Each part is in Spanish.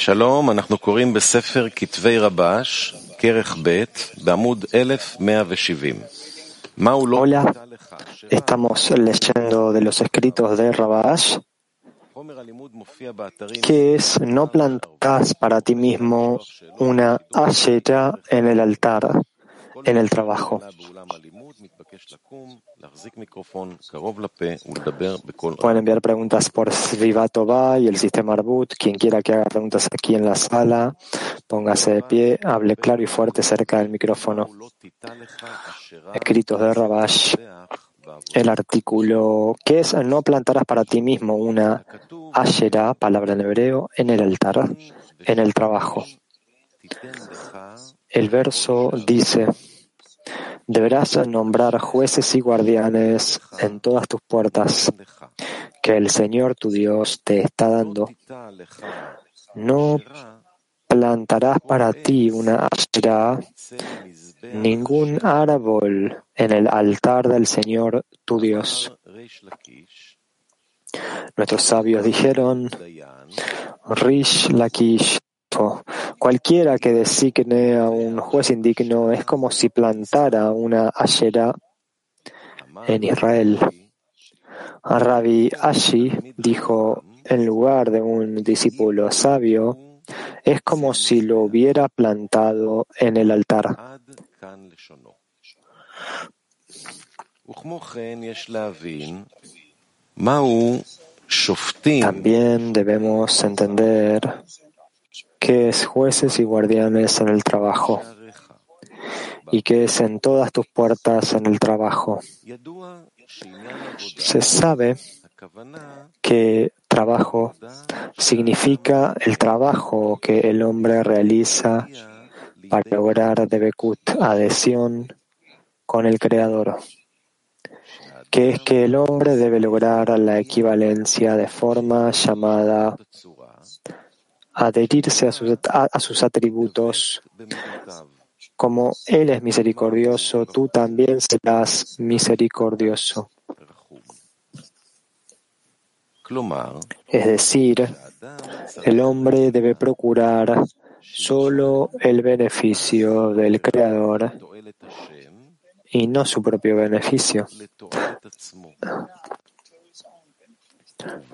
שלום, אנחנו קוראים בספר כתבי רבש, כרך ב', בעמוד 1170. מהו לא Hola, פנתה לך, estamos leyendo de los escritos de Rabash, חומר הלימוד מופיע באתרים que es no plantas para ti mismo una ashera en el altar, en el trabajo. Pueden enviar preguntas por Srivatova y el sistema Arbut. Quien quiera que haga preguntas aquí en la sala, póngase de pie, hable claro y fuerte cerca del micrófono. Escritos de Rabash. El artículo que es no plantarás para ti mismo una asherá, palabra en hebreo, en el altar, en el trabajo. El verso dice, Deberás nombrar jueces y guardianes en todas tus puertas que el Señor tu Dios te está dando. No plantarás para ti una asherá, ningún árbol en el altar del Señor tu Dios. Nuestros sabios dijeron, Rish Lakish Cualquiera que designe a un juez indigno es como si plantara una ayera en Israel. Rabbi Ashi dijo, en lugar de un discípulo sabio, es como si lo hubiera plantado en el altar. También debemos entender que es jueces y guardianes en el trabajo, y que es en todas tus puertas en el trabajo. Se sabe que trabajo significa el trabajo que el hombre realiza para lograr de Bekut adhesión con el Creador, que es que el hombre debe lograr la equivalencia de forma llamada adherirse a sus, a sus atributos. Como Él es misericordioso, tú también serás misericordioso. Es decir, el hombre debe procurar solo el beneficio del Creador y no su propio beneficio.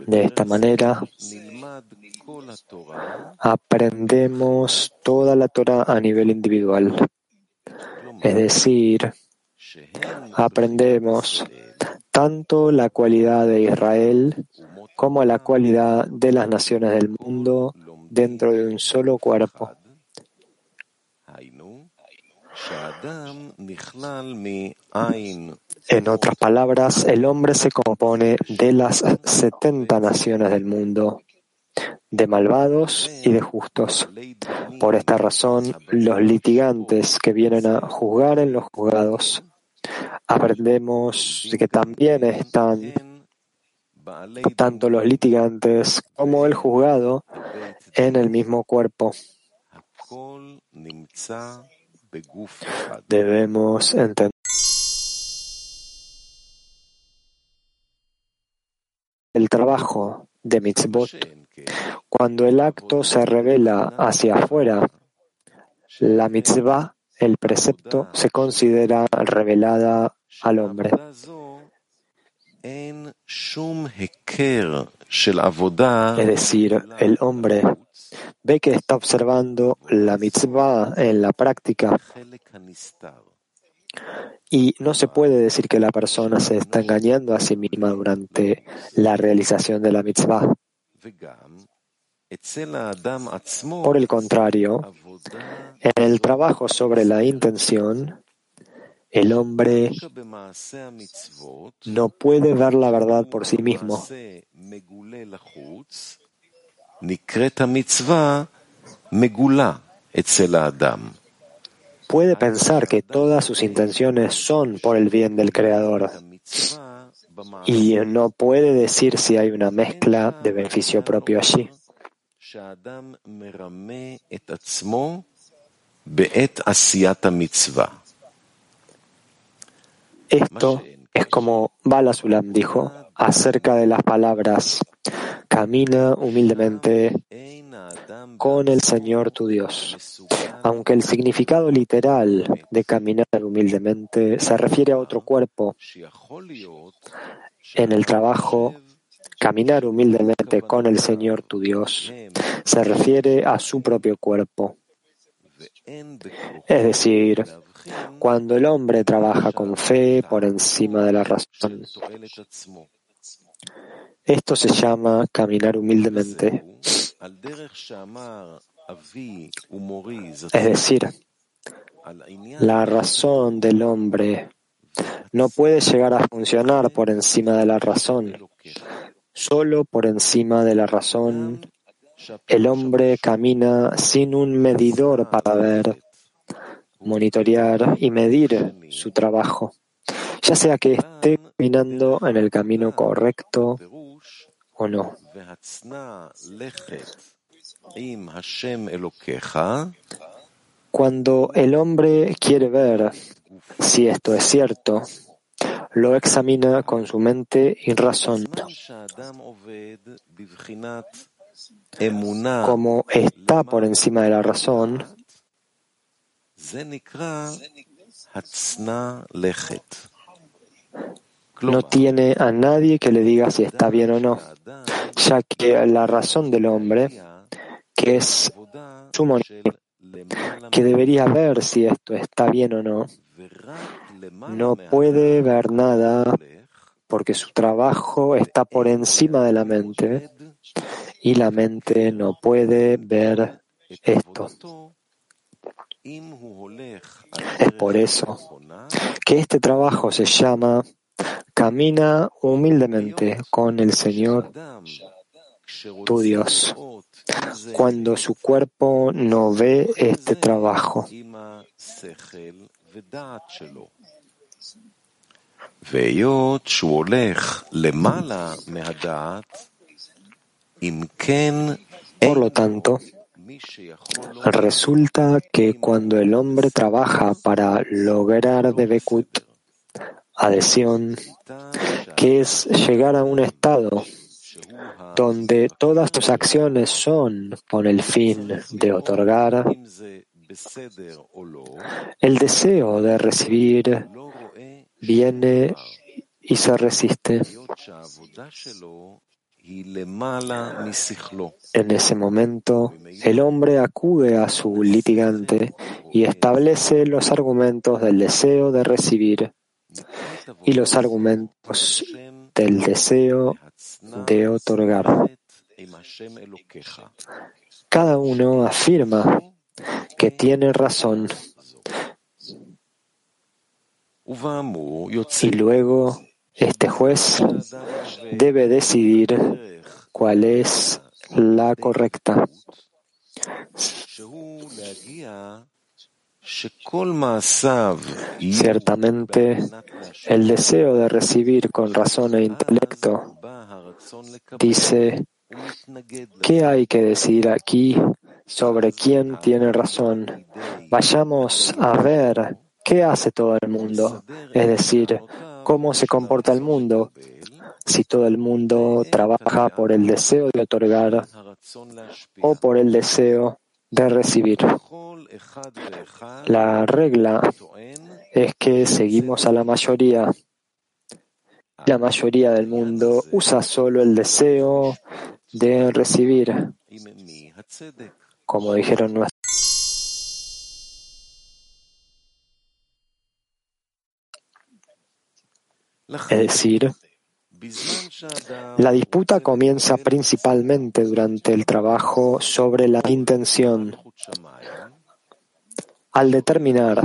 De esta manera aprendemos toda la Torah a nivel individual. Es decir, aprendemos tanto la cualidad de Israel como la cualidad de las naciones del mundo dentro de un solo cuerpo. En otras palabras, el hombre se compone de las 70 naciones del mundo, de malvados y de justos. Por esta razón, los litigantes que vienen a juzgar en los juzgados, aprendemos que también están tanto los litigantes como el juzgado en el mismo cuerpo. Debemos entender el trabajo de mitzvot. Cuando el acto se revela hacia afuera, la mitzvah, el precepto, se considera revelada al hombre. Es decir, el hombre ve que está observando la mitzvah en la práctica y no se puede decir que la persona se está engañando a sí misma durante la realización de la mitzvah. Por el contrario, en el trabajo sobre la intención, el hombre no puede ver la verdad por sí mismo. Puede pensar que todas sus intenciones son por el bien del Creador y no puede decir si hay una mezcla de beneficio propio allí. Esto es como Bala Sulam dijo acerca de las palabras. camina humildemente con el Señor tu Dios. Aunque el significado literal de caminar humildemente se refiere a otro cuerpo, en el trabajo, caminar humildemente con el Señor tu Dios se refiere a su propio cuerpo. Es decir, cuando el hombre trabaja con fe por encima de la razón. Esto se llama caminar humildemente. Es decir, la razón del hombre no puede llegar a funcionar por encima de la razón. Solo por encima de la razón el hombre camina sin un medidor para ver, monitorear y medir su trabajo, ya sea que esté caminando en el camino correcto o no. Cuando el hombre quiere ver si esto es cierto, lo examina con su mente y razón. Como está por encima de la razón, no tiene a nadie que le diga si está bien o no, ya que la razón del hombre, que es su que debería ver si esto está bien o no, no puede ver nada porque su trabajo está por encima de la mente y la mente no puede ver esto. Es por eso que este trabajo se llama Camina humildemente con el Señor tu Dios cuando su cuerpo no ve este trabajo. Por lo tanto, resulta que cuando el hombre trabaja para lograr de Bekut, adhesión, que es llegar a un estado donde todas tus acciones son con el fin de otorgar, el deseo de recibir viene y se resiste. En ese momento, el hombre acude a su litigante y establece los argumentos del deseo de recibir y los argumentos del deseo de otorgar. Cada uno afirma que tiene razón y luego este juez debe decidir cuál es la correcta. Ciertamente, el deseo de recibir con razón e intelecto dice, ¿qué hay que decir aquí sobre quién tiene razón? Vayamos a ver qué hace todo el mundo, es decir, cómo se comporta el mundo. Si todo el mundo trabaja por el deseo de otorgar o por el deseo de recibir. La regla es que seguimos a la mayoría. La mayoría del mundo usa solo el deseo de recibir, como dijeron nuestros Es decir, la disputa comienza principalmente durante el trabajo sobre la intención. Al determinar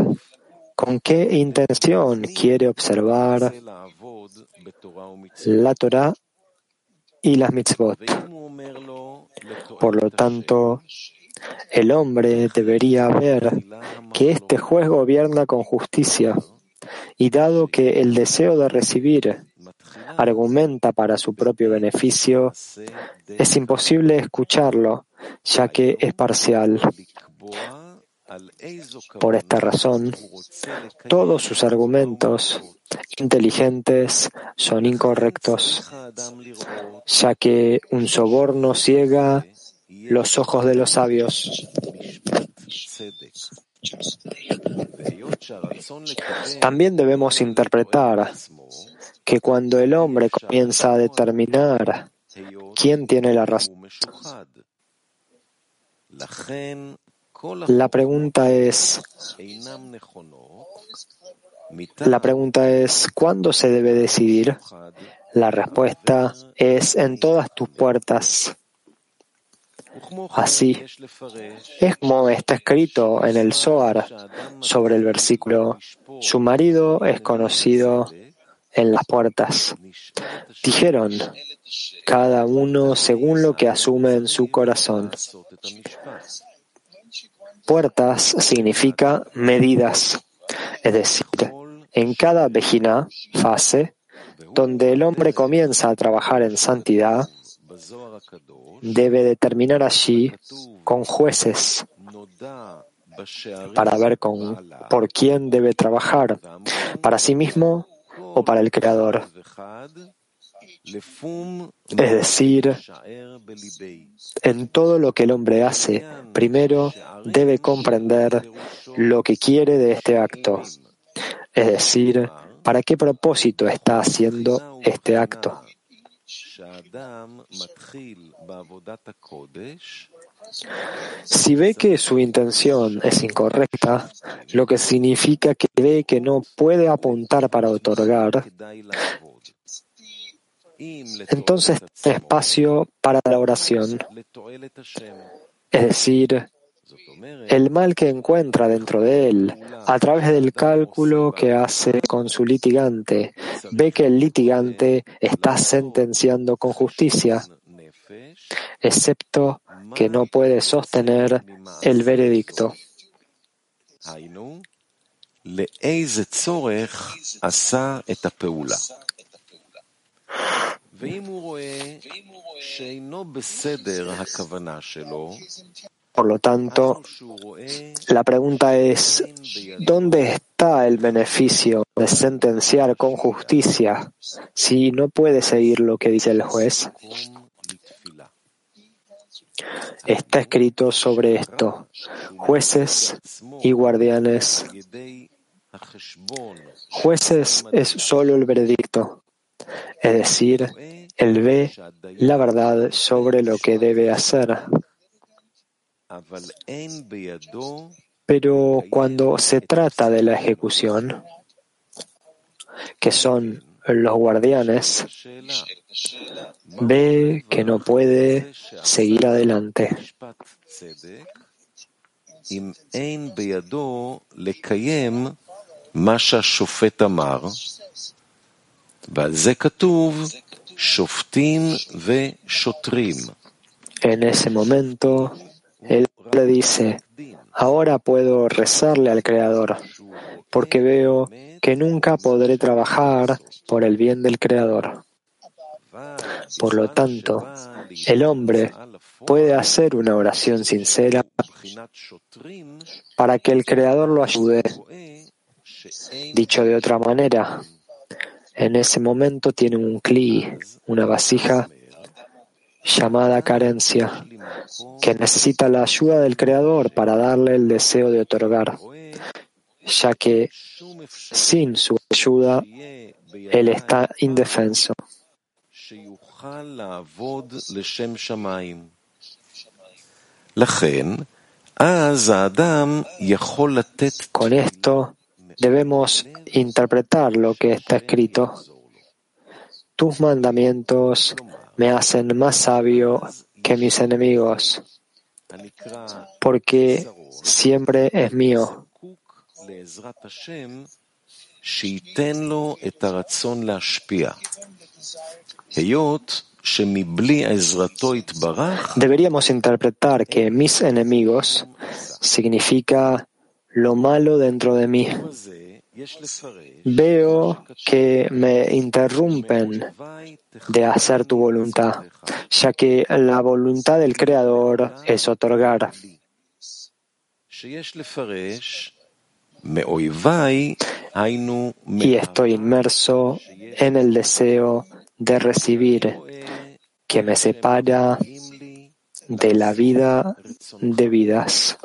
con qué intención quiere observar la Torah y las mitzvot. Por lo tanto, el hombre debería ver que este juez gobierna con justicia y dado que el deseo de recibir argumenta para su propio beneficio, es imposible escucharlo, ya que es parcial. Por esta razón, todos sus argumentos inteligentes son incorrectos, ya que un soborno ciega los ojos de los sabios. También debemos interpretar que cuando el hombre comienza a determinar quién tiene la razón, la pregunta es, la pregunta es, ¿cuándo se debe decidir? La respuesta es en todas tus puertas. Así es como está escrito en el Zohar sobre el versículo, su marido es conocido en las puertas. Dijeron, cada uno según lo que asume en su corazón. Puertas significa medidas, es decir, en cada vejina, fase, donde el hombre comienza a trabajar en santidad, debe determinar allí con jueces para ver con, por quién debe trabajar, para sí mismo o para el Creador. Es decir, en todo lo que el hombre hace, primero debe comprender lo que quiere de este acto, es decir, para qué propósito está haciendo este acto. Si ve que su intención es incorrecta, lo que significa que ve que no puede apuntar para otorgar, entonces espacio para la oración. Es decir, el mal que encuentra dentro de él, a través del cálculo que hace con su litigante, ve que el litigante está sentenciando con justicia, excepto que no puede sostener el veredicto. Por lo tanto, la pregunta es, ¿dónde está el beneficio de sentenciar con justicia si no puede seguir lo que dice el juez? Está escrito sobre esto, jueces y guardianes. Jueces es solo el veredicto, es decir, él ve la verdad sobre lo que debe hacer. Pero cuando se trata de la ejecución, que son los guardianes, ve que no puede seguir adelante. En ese momento, él le dice, ahora puedo rezarle al Creador, porque veo que nunca podré trabajar por el bien del Creador. Por lo tanto, el hombre puede hacer una oración sincera para que el Creador lo ayude. Dicho de otra manera, en ese momento tiene un cli, una vasija llamada carencia, que necesita la ayuda del Creador para darle el deseo de otorgar, ya que sin su ayuda él está indefenso. Con esto debemos interpretar lo que está escrito. Tus mandamientos me hacen más sabio que mis enemigos, porque siempre es mío. Deberíamos interpretar que mis enemigos significa lo malo dentro de mí. Veo que me interrumpen de hacer tu voluntad, ya que la voluntad del Creador es otorgar. Y estoy inmerso en el deseo de recibir que me separa de la vida de vidas.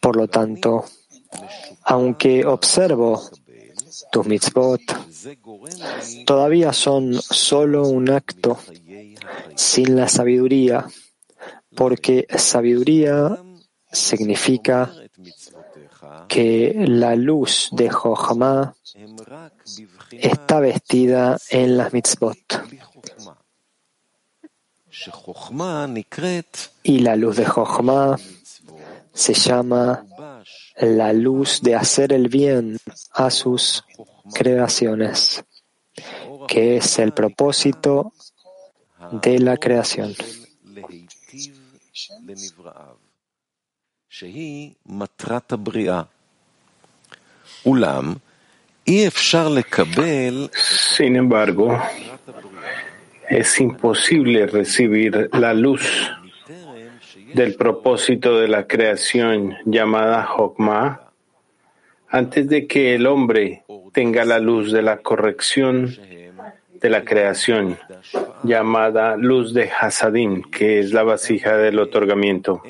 Por lo tanto, aunque observo tus mitzvot, todavía son solo un acto sin la sabiduría, porque sabiduría significa que la luz de Jochma está vestida en las mitzvot. Y la luz de Jochma se llama la luz de hacer el bien a sus creaciones, que es el propósito de la creación. Sin embargo, es imposible recibir la luz del propósito de la creación llamada Hokmah antes de que el hombre tenga la luz de la corrección de la creación llamada luz de Hasadim, que es la vasija del otorgamiento.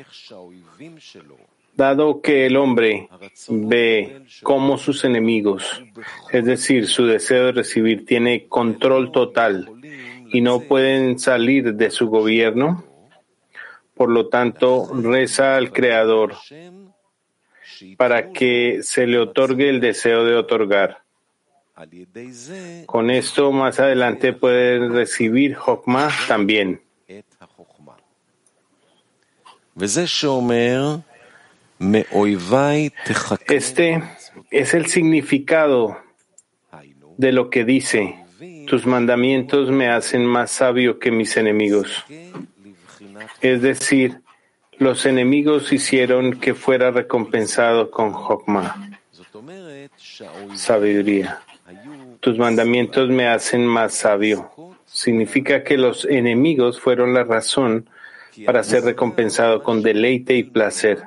Dado que el hombre ve cómo sus enemigos, es decir, su deseo de recibir, tiene control total y no pueden salir de su gobierno, por lo tanto, reza al Creador para que se le otorgue el deseo de otorgar. Con esto, más adelante puede recibir Hokmah también. Este es el significado de lo que dice, tus mandamientos me hacen más sabio que mis enemigos. Es decir, los enemigos hicieron que fuera recompensado con Hokmah, sabiduría. Tus mandamientos me hacen más sabio. Significa que los enemigos fueron la razón para ser recompensado con deleite y placer,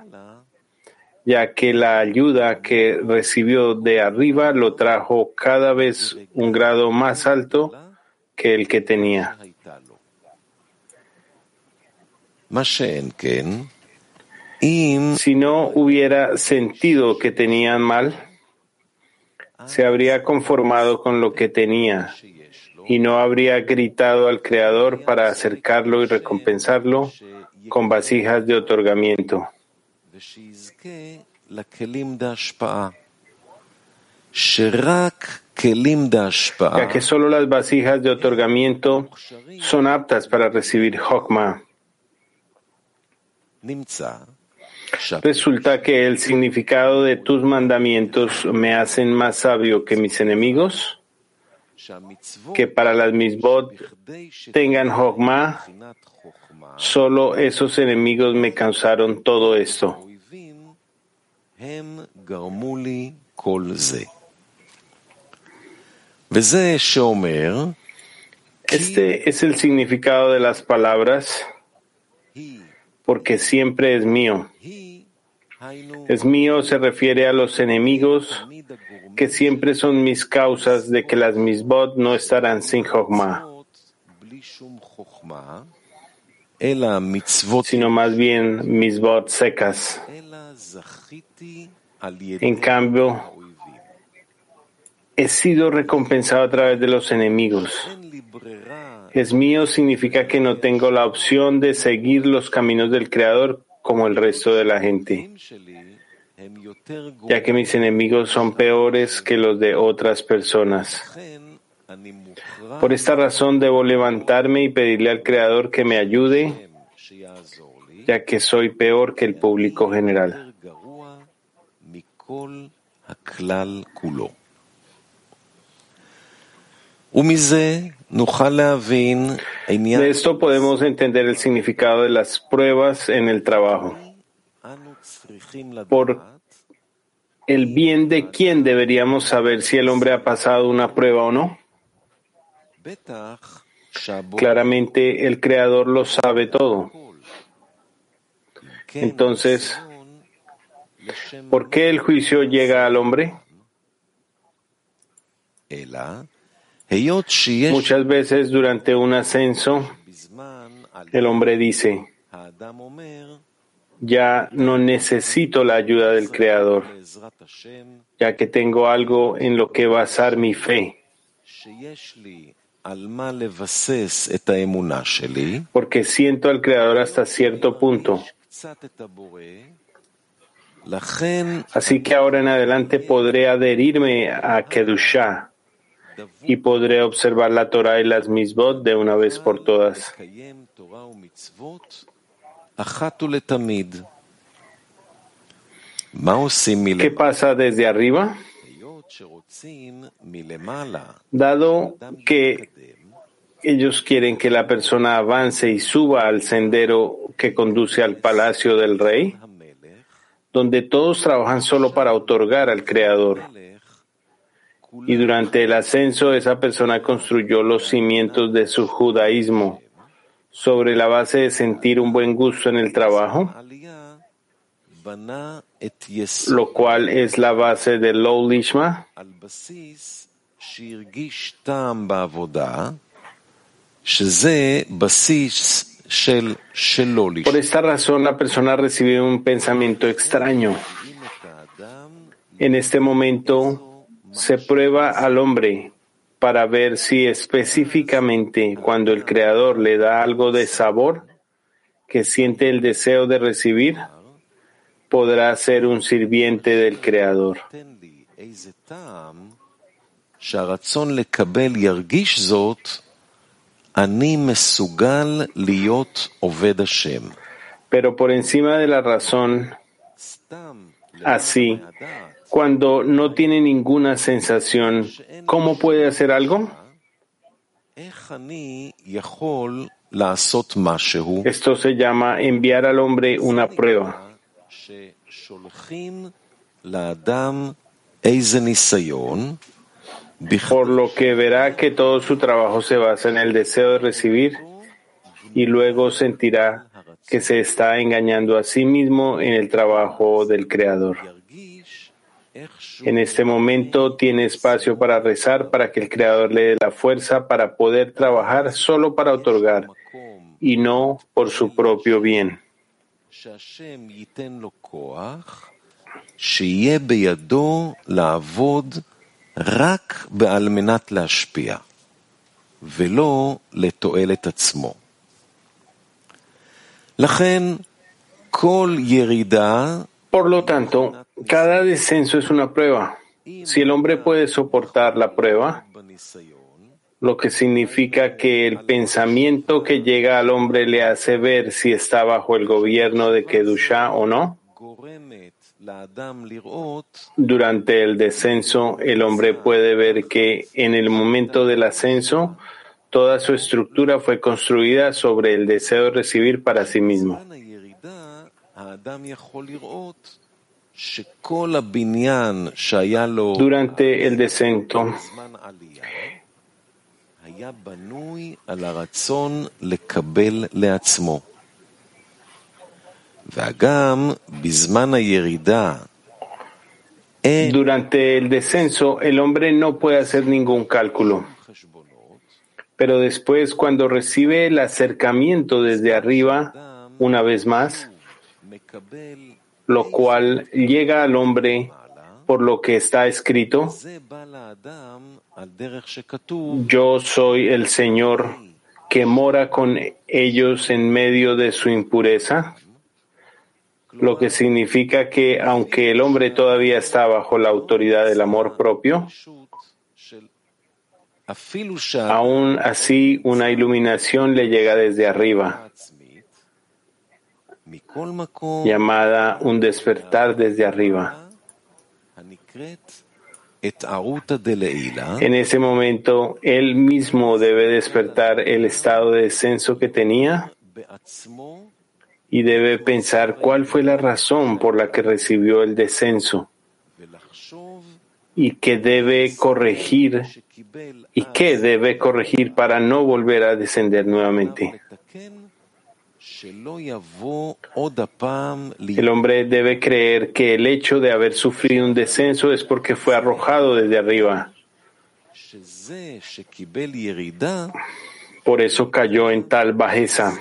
ya que la ayuda que recibió de arriba lo trajo cada vez un grado más alto que el que tenía. Si no hubiera sentido que tenían mal, se habría conformado con lo que tenía y no habría gritado al Creador para acercarlo y recompensarlo con vasijas de otorgamiento. Ya que solo las vasijas de otorgamiento son aptas para recibir Hokmah. Resulta que el significado de tus mandamientos me hacen más sabio que mis enemigos, que para las misbot tengan hogma, solo esos enemigos me causaron todo esto. Este es el significado de las palabras porque siempre es mío. Es mío se refiere a los enemigos que siempre son mis causas de que las misbot no estarán sin Jochma, sino más bien misbot secas. En cambio, he sido recompensado a través de los enemigos. Es mío significa que no tengo la opción de seguir los caminos del Creador como el resto de la gente, ya que mis enemigos son peores que los de otras personas. Por esta razón debo levantarme y pedirle al Creador que me ayude, ya que soy peor que el público general. De esto podemos entender el significado de las pruebas en el trabajo. Por el bien de quién deberíamos saber si el hombre ha pasado una prueba o no. Claramente el Creador lo sabe todo. Entonces, ¿por qué el juicio llega al hombre? Muchas veces durante un ascenso, el hombre dice, ya no necesito la ayuda del Creador, ya que tengo algo en lo que basar mi fe. Porque siento al Creador hasta cierto punto. Así que ahora en adelante podré adherirme a Kedushah y podré observar la Torah y las misbot de una vez por todas. ¿Qué pasa desde arriba? Dado que ellos quieren que la persona avance y suba al sendero que conduce al palacio del rey, donde todos trabajan solo para otorgar al Creador. Y durante el ascenso esa persona construyó los cimientos de su judaísmo sobre la base de sentir un buen gusto en el trabajo, lo cual es la base del Lo Lishma, por esta razón la persona recibe un pensamiento extraño. En este momento se prueba al hombre para ver si específicamente cuando el Creador le da algo de sabor que siente el deseo de recibir, podrá ser un sirviente del Creador. Pero por encima de la razón, así, cuando no tiene ninguna sensación, ¿cómo puede hacer algo? Esto se llama enviar al hombre una prueba. Por lo que verá que todo su trabajo se basa en el deseo de recibir y luego sentirá que se está engañando a sí mismo en el trabajo del Creador. En este momento tiene espacio para rezar para que el Creador le dé la fuerza para poder trabajar solo para otorgar y no por su propio bien. Por lo tanto, cada descenso es una prueba. Si el hombre puede soportar la prueba, lo que significa que el pensamiento que llega al hombre le hace ver si está bajo el gobierno de Kedusha o no. Durante el descenso, el hombre puede ver que en el momento del ascenso, toda su estructura fue construida sobre el deseo de recibir para sí mismo. Durante el descenso, durante el descenso, el hombre no puede hacer ningún cálculo. Pero después, cuando recibe el acercamiento desde arriba, una vez más, lo cual llega al hombre por lo que está escrito, yo soy el Señor que mora con ellos en medio de su impureza, lo que significa que aunque el hombre todavía está bajo la autoridad del amor propio, aún así una iluminación le llega desde arriba llamada un despertar desde arriba. En ese momento, él mismo debe despertar el estado de descenso que tenía y debe pensar cuál fue la razón por la que recibió el descenso y que debe corregir y qué debe corregir para no volver a descender nuevamente. El hombre debe creer que el hecho de haber sufrido un descenso es porque fue arrojado desde arriba. Por eso cayó en tal bajeza.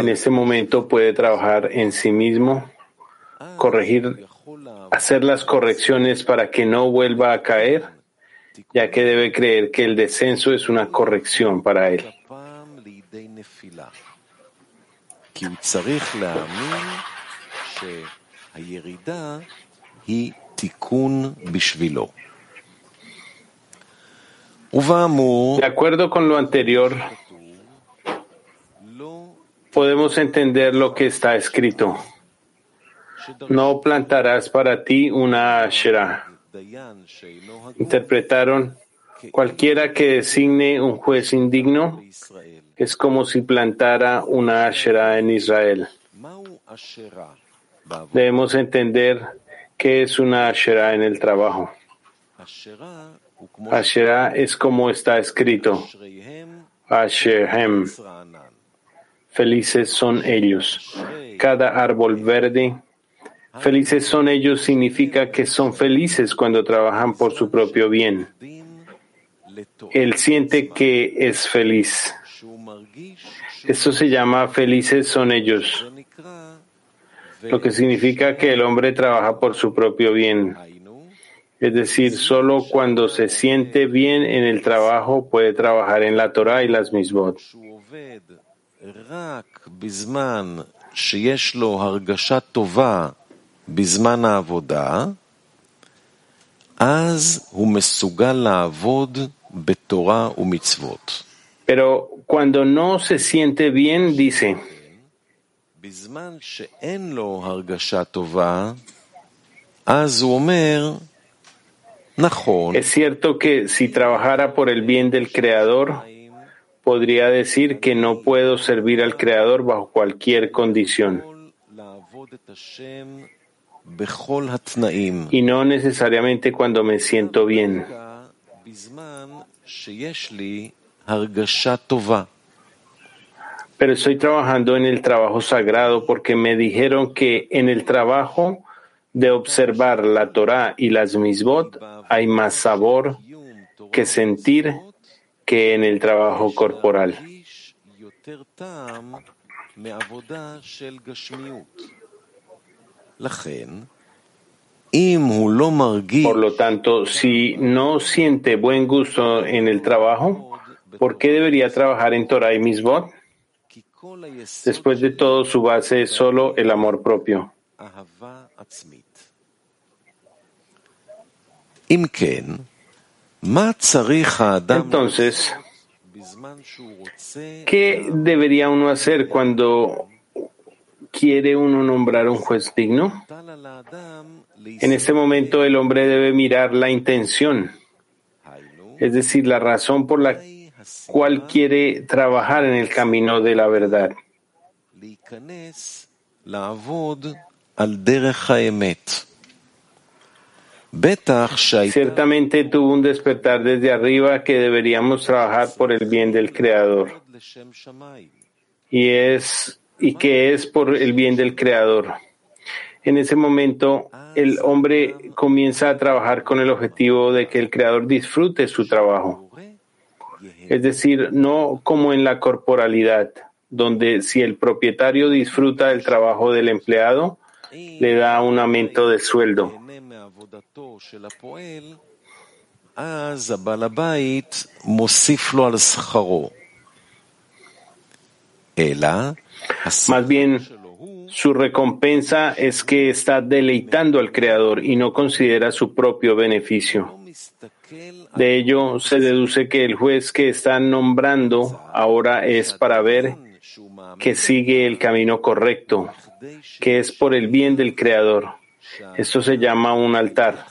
En ese momento puede trabajar en sí mismo, corregir, hacer las correcciones para que no vuelva a caer, ya que debe creer que el descenso es una corrección para él. De acuerdo con lo anterior, podemos entender lo que está escrito. No plantarás para ti una Asherah. Interpretaron, cualquiera que designe un juez indigno es como si plantara una Asherah en Israel. Debemos entender qué es una Asherah en el trabajo. Asherah es como está escrito. Asherhem. Felices son ellos. Cada árbol verde. Felices son ellos significa que son felices cuando trabajan por su propio bien. Él siente que es feliz. Esto se llama felices son ellos, lo que significa que el hombre trabaja por su propio bien. Es decir, solo cuando se siente bien en el trabajo puede trabajar en la Torah y las misbot. רק בזמן שיש לו הרגשה טובה בזמן העבודה, אז הוא מסוגל לעבוד בתורה ומצוות. Pero cuando no se siente bien, dice, בזמן שאין לו הרגשה טובה, אז הוא אומר, נכון. es cierto que si trabajara por el bien del Creador, podría decir que no puedo servir al Creador bajo cualquier condición. Y no necesariamente cuando me siento bien. Pero estoy trabajando en el trabajo sagrado porque me dijeron que en el trabajo de observar la Torah y las misbot hay más sabor que sentir que en el trabajo corporal. Por lo tanto, si no siente buen gusto en el trabajo, ¿por qué debería trabajar en Torah y Misbot? Después de todo, su base es solo el amor propio. Entonces, ¿qué debería uno hacer cuando quiere uno nombrar un juez digno? En este momento el hombre debe mirar la intención, es decir, la razón por la cual quiere trabajar en el camino de la verdad. Ciertamente tuvo un despertar desde arriba que deberíamos trabajar por el bien del Creador. Y es y que es por el bien del Creador. En ese momento, el hombre comienza a trabajar con el objetivo de que el Creador disfrute su trabajo. Es decir, no como en la corporalidad, donde si el propietario disfruta del trabajo del empleado, le da un aumento de sueldo. Más bien, su recompensa es que está deleitando al Creador y no considera su propio beneficio. De ello se deduce que el juez que está nombrando ahora es para ver que sigue el camino correcto, que es por el bien del Creador. Esto se llama un altar.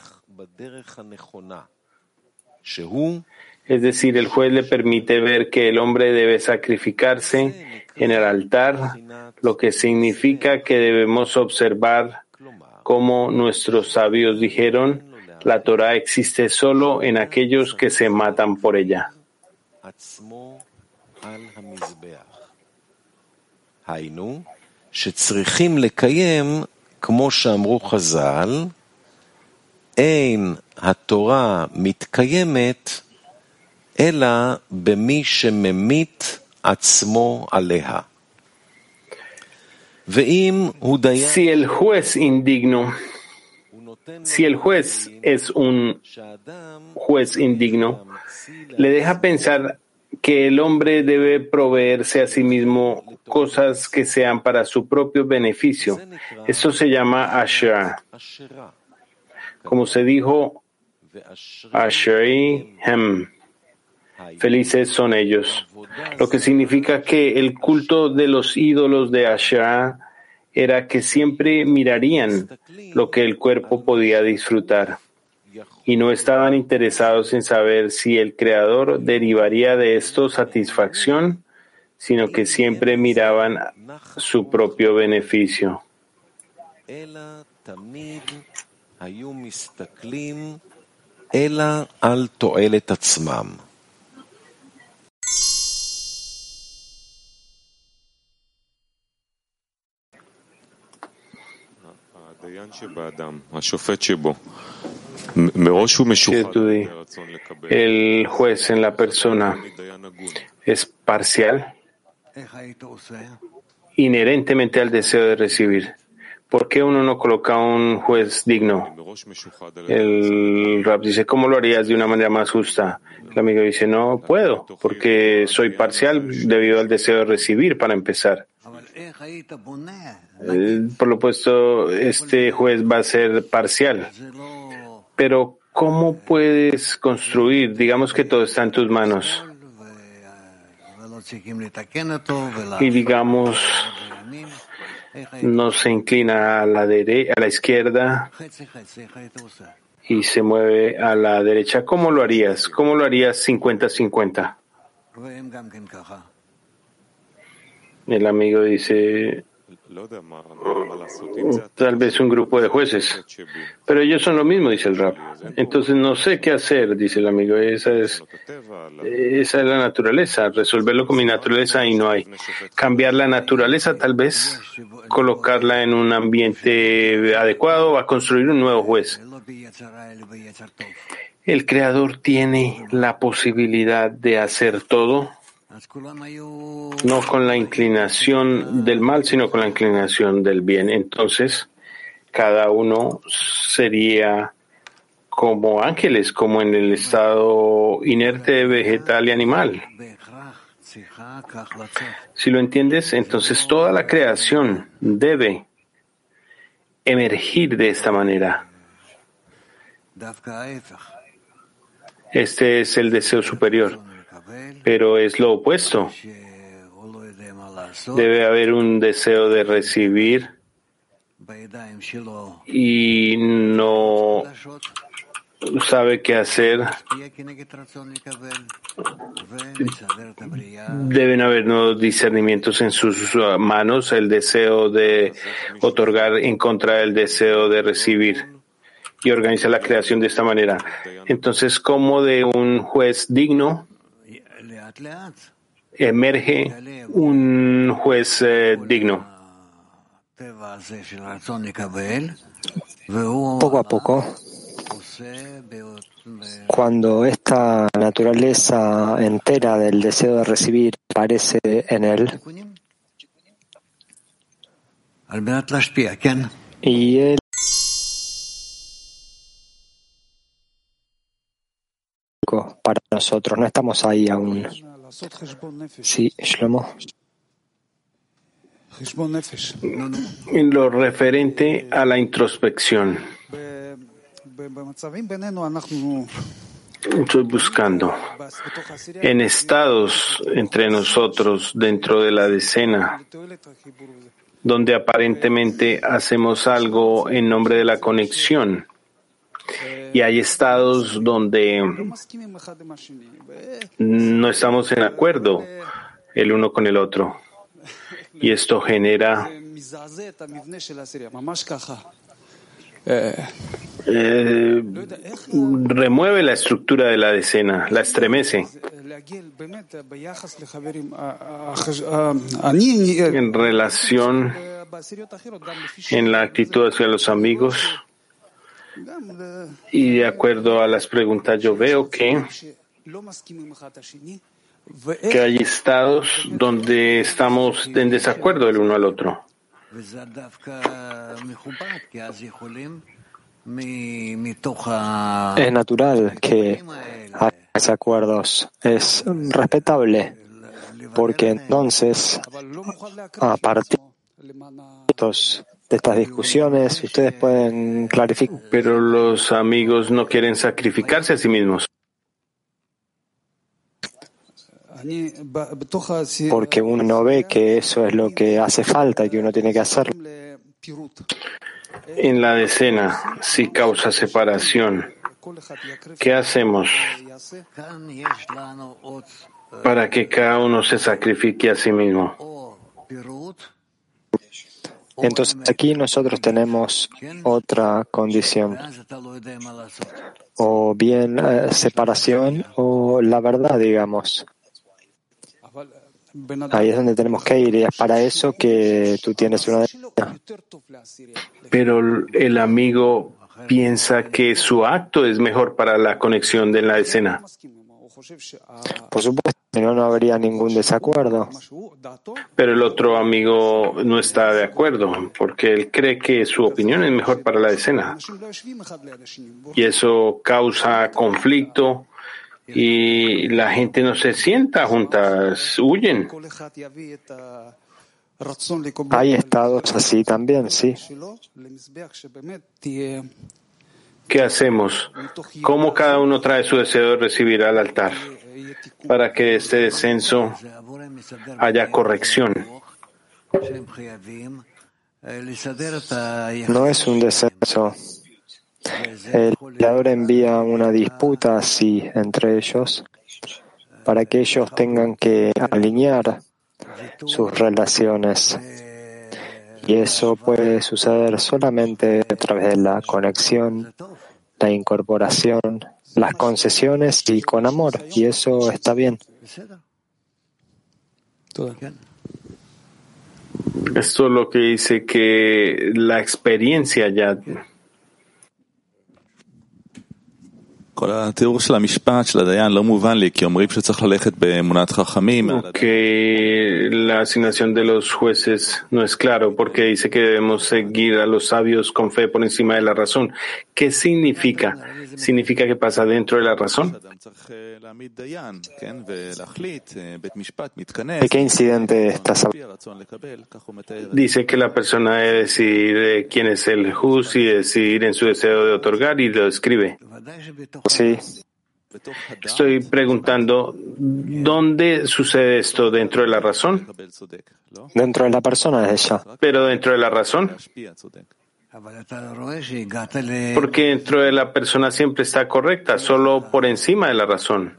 Es decir, el juez le permite ver que el hombre debe sacrificarse en el altar, lo que significa que debemos observar como nuestros sabios dijeron, la Torah existe solo en aquellos que se matan por ella. שצריכים לקיים, כמו שאמרו חז"ל, אין התורה מתקיימת אלא במי שממית עצמו עליה. ואם הוא דיין... Si el juez indigno, si el juez es un juez indigno, le deja pensar que el hombre debe proveerse a sí mismo cosas que sean para su propio beneficio. Eso se llama Asher. Como se dijo, Asheri Hem. Felices son ellos. Lo que significa que el culto de los ídolos de Asher era que siempre mirarían lo que el cuerpo podía disfrutar y no estaban interesados en saber si el Creador derivaría de esto satisfacción, sino que siempre miraban su propio beneficio. El juez en la persona es parcial inherentemente al deseo de recibir. ¿Por qué uno no coloca un juez digno? El rap dice, ¿cómo lo harías de una manera más justa? El amigo dice, no puedo, porque soy parcial debido al deseo de recibir para empezar. Eh, por lo puesto, este juez va a ser parcial. Pero, ¿cómo puedes construir? Digamos que todo está en tus manos. Y digamos, no se inclina a la, derecha, a la izquierda y se mueve a la derecha. ¿Cómo lo harías? ¿Cómo lo harías 50-50? El amigo dice, tal vez un grupo de jueces, pero ellos son lo mismo, dice el rap. Entonces no sé qué hacer, dice el amigo. Esa es, esa es la naturaleza, resolverlo con mi naturaleza y no hay. Cambiar la naturaleza, tal vez, colocarla en un ambiente adecuado, va a construir un nuevo juez. El creador tiene la posibilidad de hacer todo no con la inclinación del mal, sino con la inclinación del bien. Entonces, cada uno sería como ángeles, como en el estado inerte vegetal y animal. Si lo entiendes, entonces toda la creación debe emergir de esta manera. Este es el deseo superior pero es lo opuesto. Debe haber un deseo de recibir y no sabe qué hacer. Deben haber nuevos discernimientos en sus manos, el deseo de otorgar en contra del deseo de recibir y organiza la creación de esta manera. Entonces, como de un juez digno, emerge un juez eh, digno. Poco a poco, cuando esta naturaleza entera del deseo de recibir aparece en él, y él para nosotros, no estamos ahí aún. Sí, Shlomo. En lo referente a la introspección. Estoy buscando en estados entre nosotros dentro de la decena, donde aparentemente hacemos algo en nombre de la conexión y hay estados donde no estamos en acuerdo el uno con el otro. Y esto genera eh, remueve la estructura de la decena, la estremece. En relación en la actitud hacia los amigos y de acuerdo a las preguntas yo veo que que hay estados donde estamos en desacuerdo el uno al otro. Es natural que haya desacuerdos. Es respetable, porque entonces, a partir de estas discusiones, ustedes pueden clarificar. Pero los amigos no quieren sacrificarse a sí mismos. Porque uno no ve que eso es lo que hace falta y que uno tiene que hacer. En la decena, si causa separación, ¿qué hacemos para que cada uno se sacrifique a sí mismo? Entonces aquí nosotros tenemos otra condición, o bien eh, separación o la verdad, digamos. Ahí es donde tenemos que ir y es para eso que tú tienes una Pero el amigo piensa que su acto es mejor para la conexión de la escena. Por supuesto, no, no habría ningún desacuerdo. Pero el otro amigo no está de acuerdo porque él cree que su opinión es mejor para la escena. Y eso causa conflicto y la gente no se sienta juntas, huyen. Hay estados así también, sí. ¿Qué hacemos? ¿Cómo cada uno trae su deseo de recibir al altar para que este descenso haya corrección? No es un descenso. El creador envía una disputa así entre ellos para que ellos tengan que alinear sus relaciones. Y eso puede suceder solamente a través de la conexión, la incorporación, las concesiones y con amor. Y eso está bien. Esto es lo que dice que la experiencia ya Que la asignación de los jueces no es claro porque dice que debemos seguir a los sabios con fe por encima de la razón. ¿Qué significa? ¿Significa que pasa dentro de la razón? ¿De qué incidente estás hablando? Dice que la persona debe decidir quién es el justo y decidir en su deseo de otorgar y lo escribe. Sí. Estoy preguntando, ¿dónde sucede esto? ¿Dentro de la razón? Dentro de la persona es ella. ¿Pero dentro de la razón? Porque dentro de la persona siempre está correcta, solo por encima de la razón.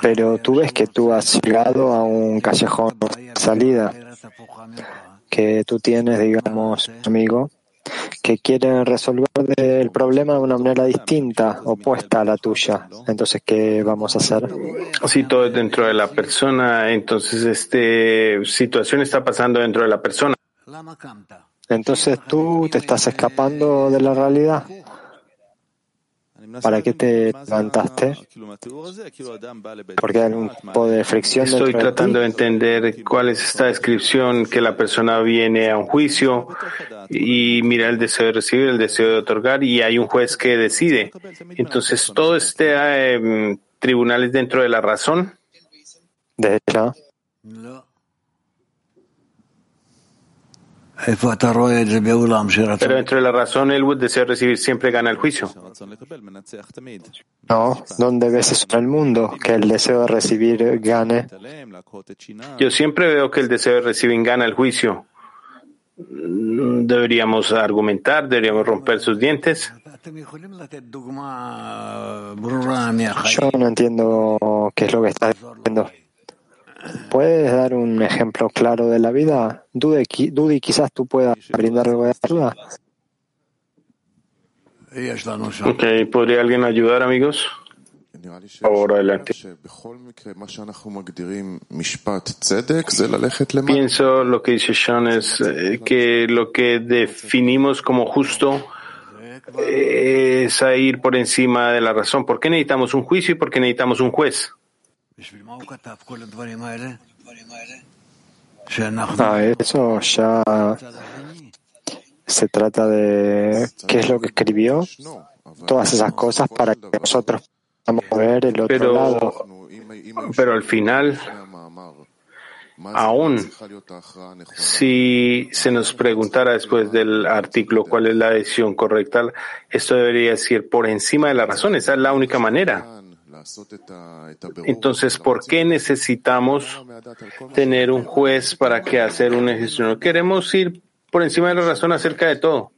Pero tú ves que tú has llegado a un callejón de salida, que tú tienes, digamos, amigo, que quieren resolver el problema de una manera distinta, opuesta a la tuya. Entonces, ¿qué vamos a hacer? Si todo es dentro de la persona, entonces esta situación está pasando dentro de la persona. Entonces tú te estás escapando de la realidad. ¿Para qué te levantaste? Porque hay un tipo de fricción. Estoy tratando de, entender cuál es esta descripción que la persona viene a un juicio y mira el deseo de recibir, el deseo de otorgar y hay un juez que decide. Entonces, todo este eh, tribunal es dentro de la razón. De hecho. Pero dentro de la razón, el deseo de recibir siempre gana el juicio. No, ¿dónde ves eso en el mundo? Que el deseo de recibir gane. Yo siempre veo que el deseo de recibir gana el juicio. Deberíamos argumentar, deberíamos romper sus dientes. Yo no entiendo qué es lo que estás diciendo. ¿Puedes dar un ejemplo claro de la vida? Dudy, quizás tú puedas brindar algo de ayuda. Ok, ¿podría alguien ayudar, amigos? Ahora adelante. Pienso lo que dice Sean es eh, que lo que definimos como justo es ir por encima de la razón. ¿Por qué necesitamos un juicio y por qué necesitamos un juez? Ah, eso ya se trata de qué es lo que escribió, todas esas cosas para que nosotros podamos ver el otro pero, lado. Pero al final, aún si se nos preguntara después del artículo cuál es la decisión correcta, esto debería decir por encima de la razón, esa es la única manera. Entonces, ¿por qué necesitamos tener un juez para que hacer un ejercicio? Queremos ir por encima de la razón acerca de todo.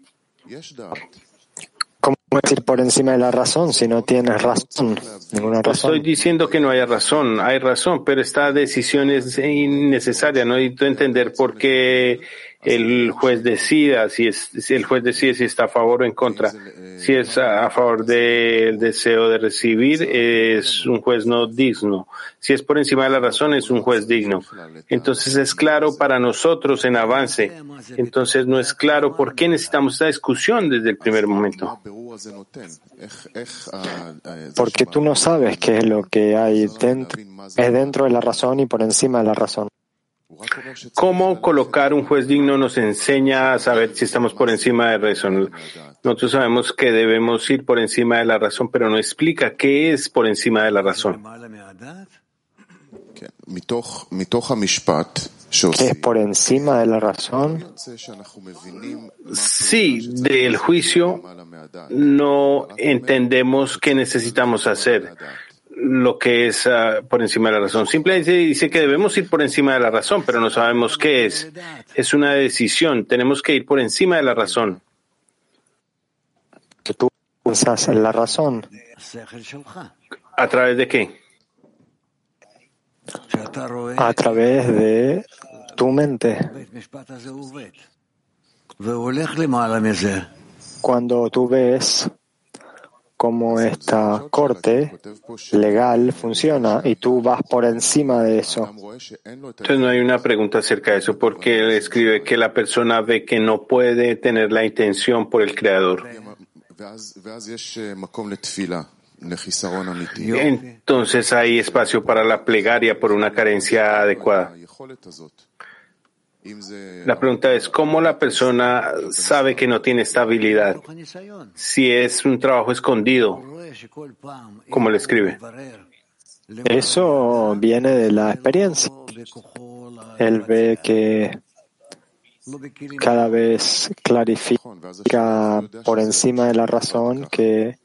¿Cómo decir por encima de la razón si no tienes razón? Ninguna razón. Estoy diciendo que no haya razón, hay razón, pero esta decisión es innecesaria. No necesito entender por qué el juez decida si es si el juez decide si está a favor o en contra. Si es a, favor del deseo de recibir, es un juez no digno. Si es por encima de la razón, es un juez digno. Entonces es claro para nosotros en avance. Entonces no es claro por qué necesitamos esta discusión desde el primer momento. Porque tú no sabes qué es lo que hay dentro, es dentro de la razón y por encima de la razón. ¿Cómo colocar un juez digno nos enseña a saber si estamos por encima de la razón? Nosotros sabemos que debemos ir por encima de la razón, pero no explica qué es por encima de la razón. ¿Qué es por encima de la razón? Sí, del juicio no entendemos qué necesitamos hacer lo que es ah, por encima de la razón. Simplemente dice que debemos ir por encima de la razón, pero no sabemos qué es. Es una decisión. Tenemos que ir por encima de la razón. Que tú usas la razón. ¿A través de qué? A través de tu mente. Cuando tú ves cómo esta corte legal funciona y tú vas por encima de eso. Entonces no hay una pregunta acerca de eso, porque él escribe que la persona ve que no puede tener la intención por el Creador. Entonces hay espacio para la plegaria por una carencia adecuada. La pregunta es, ¿cómo la persona sabe que no tiene estabilidad? Si es un trabajo escondido, como le escribe. Eso viene de la experiencia. Él ve que cada vez clarifica por encima de la razón que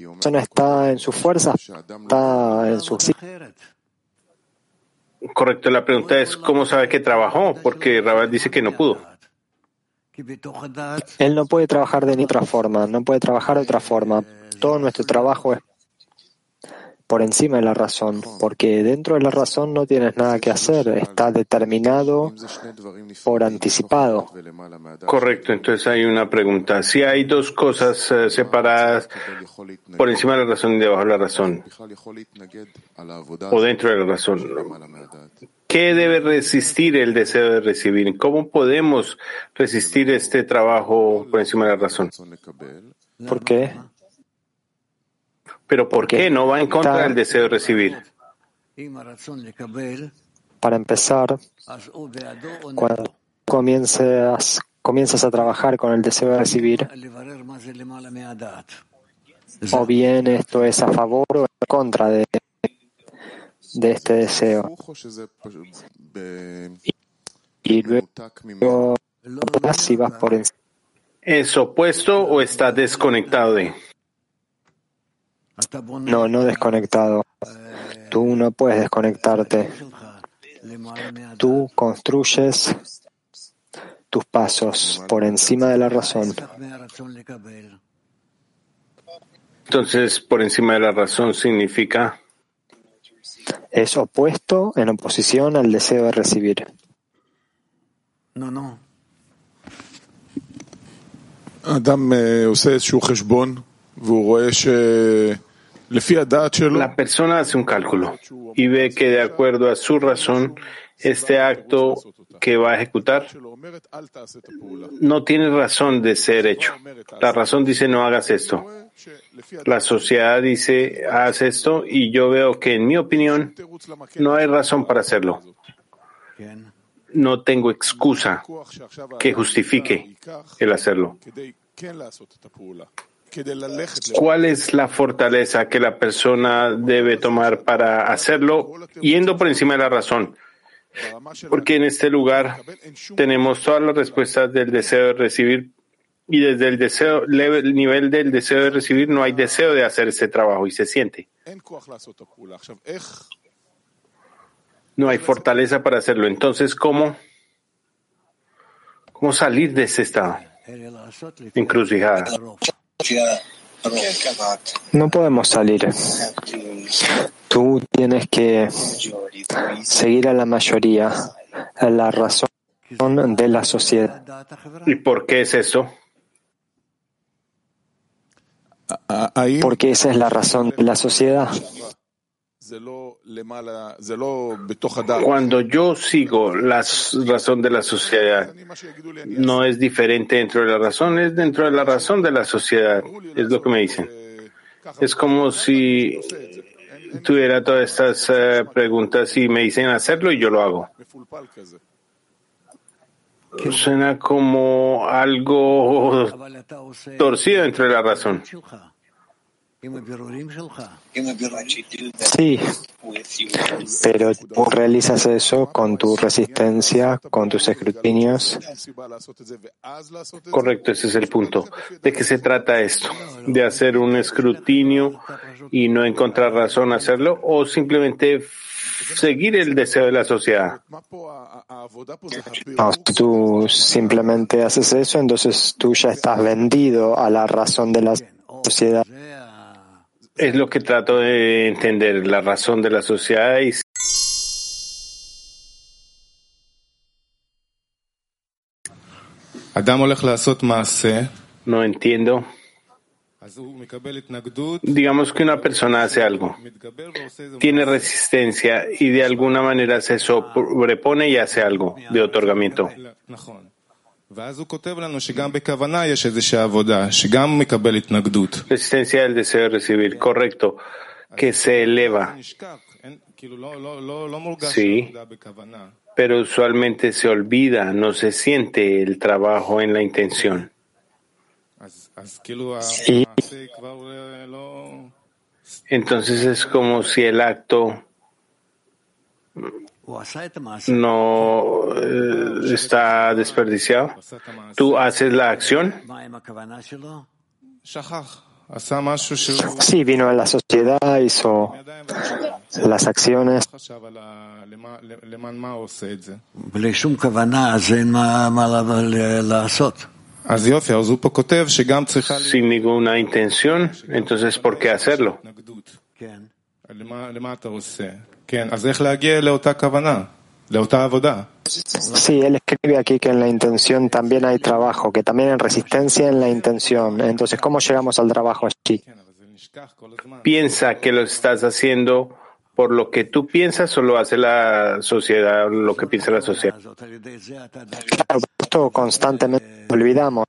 la persona está en su fuerza, está en su Correcto, la pregunta es cómo sabe que trabajó, porque Rabat dice que no pudo. Él no puede trabajar de ni otra forma, no puede trabajar de otra forma. Todo nuestro trabajo es por encima de la razón, porque dentro de la razón no tienes nada que hacer, está determinado por anticipado. Correcto, entonces hay una pregunta. Si hay dos cosas eh, separadas por encima de la razón y debajo de la razón, o dentro de la razón, ¿qué debe resistir el deseo de recibir? ¿Cómo podemos resistir este trabajo por encima de la razón? ¿Por qué? Pero ¿por qué no va en contra del deseo de recibir? Para empezar, cuando comienzas, comienzas a trabajar con el deseo de recibir, o bien esto es a favor o en contra de, de este deseo. Y, luego, si vas por encima. ¿Es opuesto o está desconectado de? No, no desconectado. Tú no puedes desconectarte. Tú construyes tus pasos por encima de la razón. Entonces, por encima de la razón significa es opuesto en oposición al deseo de recibir. No, no. La persona hace un cálculo y ve que de acuerdo a su razón, este acto que va a ejecutar no tiene razón de ser hecho. La razón dice no hagas esto. La sociedad dice haz esto y yo veo que en mi opinión no hay razón para hacerlo. No tengo excusa que justifique el hacerlo. ¿Cuál es la fortaleza que la persona debe tomar para hacerlo yendo por encima de la razón? Porque en este lugar tenemos todas las respuestas del deseo de recibir y desde el deseo, el nivel del deseo de recibir no hay deseo de hacer ese trabajo y se siente. No hay fortaleza para hacerlo. Entonces, ¿cómo, cómo salir de ese estado? Encrucijada. No podemos salir. Tú tienes que seguir a la mayoría, a la razón de la sociedad. ¿Y por qué es eso? Porque esa es la razón de la sociedad. Cuando yo sigo la razón de la sociedad, no es diferente dentro de la razón, es dentro de la razón de la sociedad, es lo que me dicen. Es como si tuviera todas estas eh, preguntas y me dicen hacerlo y yo lo hago. Suena como algo torcido dentro de la razón. Sí, pero tú realizas eso con tu resistencia, con tus escrutinios. Correcto, ese es el punto. ¿De qué se trata esto? ¿De hacer un escrutinio y no encontrar razón hacerlo o simplemente seguir el deseo de la sociedad? No, tú simplemente haces eso, entonces tú ya estás vendido a la razón de la sociedad. Es lo que trato de entender, la razón de la sociedad y no entiendo. Digamos que una persona hace algo, tiene resistencia y de alguna manera se sobrepone y hace algo de otorgamiento. Resistencia del deseo de recibir, correcto, que se eleva. Sí, pero usualmente se olvida, no se siente el trabajo en la intención. Entonces es como si el acto no eh, está desperdiciado. Tú haces la acción. Sí, vino a la sociedad, hizo las acciones. Sin ninguna intención, entonces ¿por qué hacerlo? Sí, él escribe aquí que en la intención también hay trabajo, que también hay resistencia en la intención. Entonces, ¿cómo llegamos al trabajo allí? Piensa que lo estás haciendo por lo que tú piensas o lo hace la sociedad, lo que piensa la sociedad. Claro, esto constantemente olvidamos.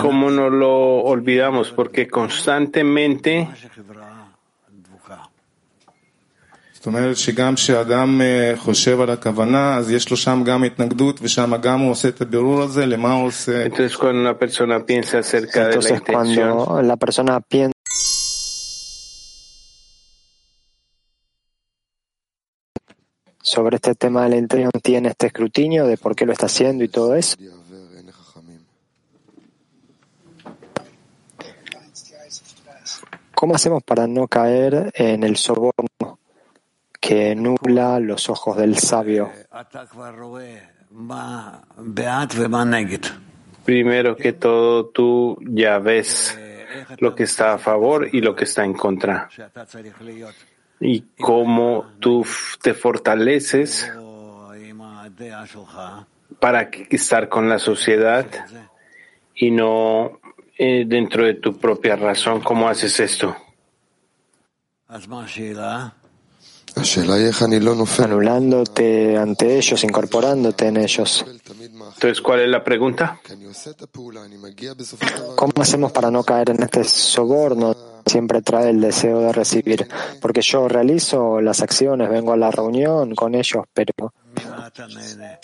¿Cómo no lo olvidamos? Porque constantemente entonces cuando una persona piensa acerca de la intención sobre este tema de la intención tiene este escrutinio de por qué lo está haciendo y todo eso ¿cómo hacemos para no caer en el soborno que nubla los ojos del sabio? Primero que todo, tú ya ves lo que está a favor y lo que está en contra. Y cómo tú te fortaleces para estar con la sociedad y no eh, dentro de tu propia razón. ¿Cómo haces esto? Anulándote ante ellos, incorporándote en ellos. Entonces, ¿cuál es la pregunta? ¿Cómo hacemos para no caer en este soborno? Siempre trae el deseo de recibir, porque yo realizo las acciones, vengo a la reunión con ellos, pero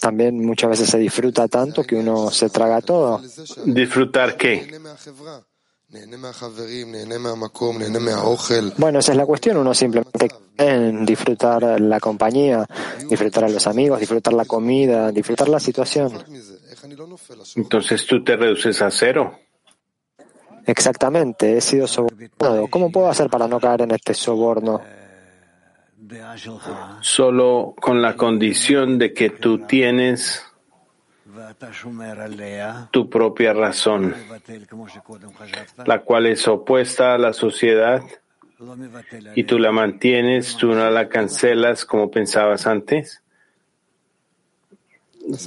también muchas veces se disfruta tanto que uno se traga todo. ¿Disfrutar qué? Bueno, esa es la cuestión. Uno simplemente en disfrutar la compañía, disfrutar a los amigos, disfrutar la comida, disfrutar la situación. Entonces tú te reduces a cero. Exactamente, he sido sobornado. ¿Cómo puedo hacer para no caer en este soborno? Solo con la condición de que tú tienes tu propia razón, la cual es opuesta a la sociedad y tú la mantienes, tú no la cancelas como pensabas antes.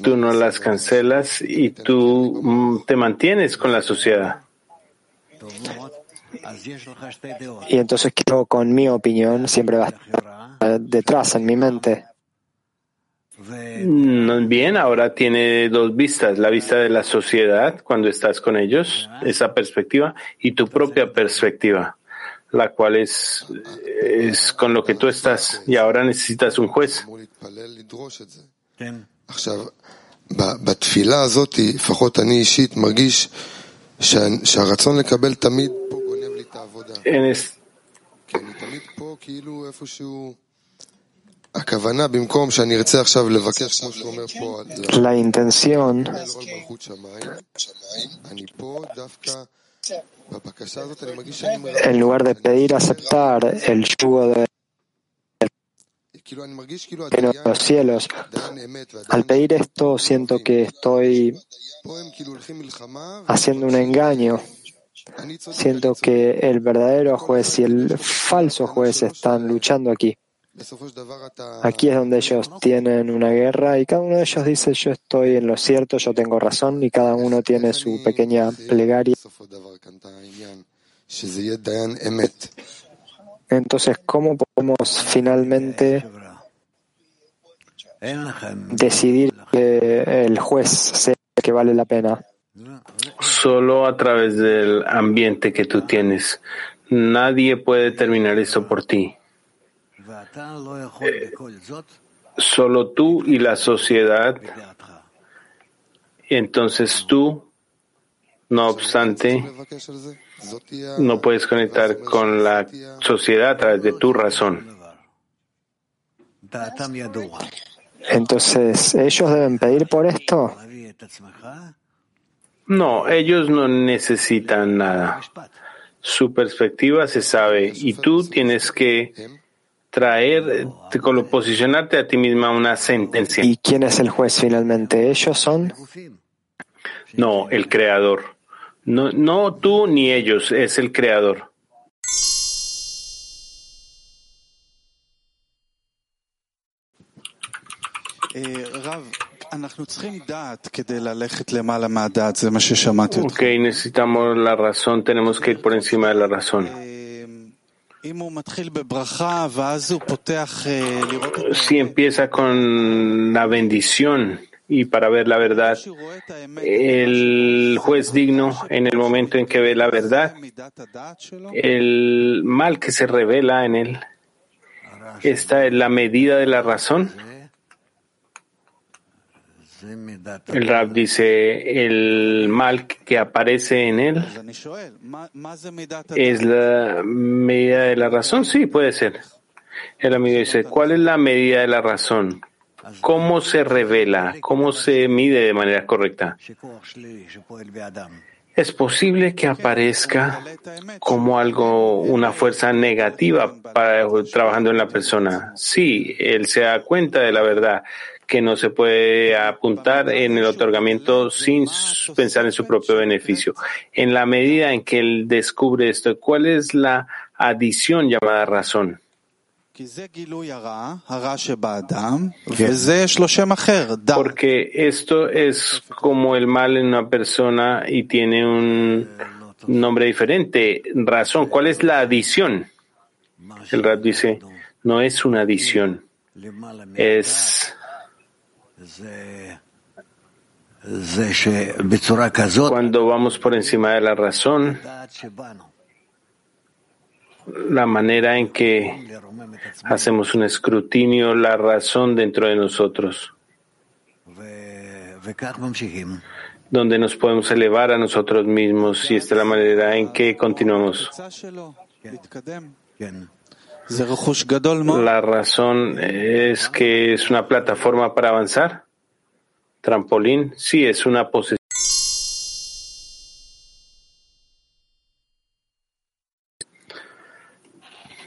Tú no las cancelas y tú mm, te mantienes con la sociedad. Y entonces quiero con mi opinión siempre va a estar detrás en mi mente. Bien, ahora tiene dos vistas, la vista de la sociedad cuando estás con ellos, esa perspectiva, y tu propia perspectiva, la cual es, es con lo que tú estás, y ahora necesitas un juez. En este la intención. en lugar de pedir aceptar el yugo de los cielos, al pedir esto siento que estoy haciendo un engaño. Siento que el verdadero juez y el falso juez están luchando aquí. Aquí es donde ellos tienen una guerra y cada uno de ellos dice yo estoy en lo cierto, yo tengo razón y cada uno tiene su pequeña plegaria. Entonces, ¿cómo podemos finalmente decidir que el juez sea que vale la pena? Solo a través del ambiente que tú tienes. Nadie puede terminar esto por ti. Eh, solo tú y la sociedad. Entonces tú, no obstante, no puedes conectar con la sociedad a través de tu razón. Entonces, ¿ellos deben pedir por esto? No, ellos no necesitan nada. Su perspectiva se sabe y tú tienes que traer, posicionarte a ti misma una sentencia. ¿Y quién es el juez finalmente? ¿Ellos son? No, el creador. No, no tú ni ellos, es el creador. Ok, necesitamos la razón, tenemos que ir por encima de la razón. Si empieza con la bendición y para ver la verdad, el juez digno en el momento en que ve la verdad, el mal que se revela en él, está en la medida de la razón. El Rab dice, el mal que aparece en él es la medida de la razón. Sí, puede ser. El amigo dice, ¿cuál es la medida de la razón? ¿Cómo se revela? ¿Cómo se mide de manera correcta? Es posible que aparezca como algo, una fuerza negativa para, trabajando en la persona. Sí, él se da cuenta de la verdad, que no se puede apuntar en el otorgamiento sin pensar en su propio beneficio. En la medida en que él descubre esto, ¿cuál es la adición llamada razón? Porque esto es como el mal en una persona y tiene un nombre diferente. Razón, ¿cuál es la adición? El Rab dice, no es una adición, es cuando vamos por encima de la razón, la manera en que hacemos un escrutinio, la razón dentro de nosotros, donde nos podemos elevar a nosotros mismos y esta es la manera en que continuamos. La razón es que es una plataforma para avanzar. Trampolín, sí, es una posesión.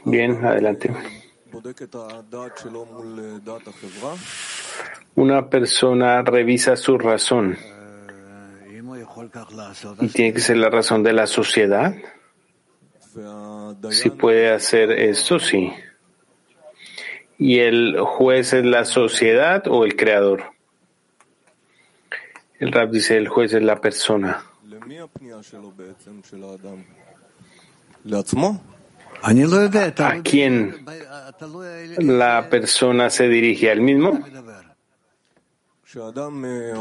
Bien, adelante. Una persona revisa su razón. ¿Y tiene que ser la razón de la sociedad? Si puede hacer esto, sí. ¿Y el juez es la sociedad o el creador? El rap dice el juez es la persona. ¿A quién la persona se dirige al mismo?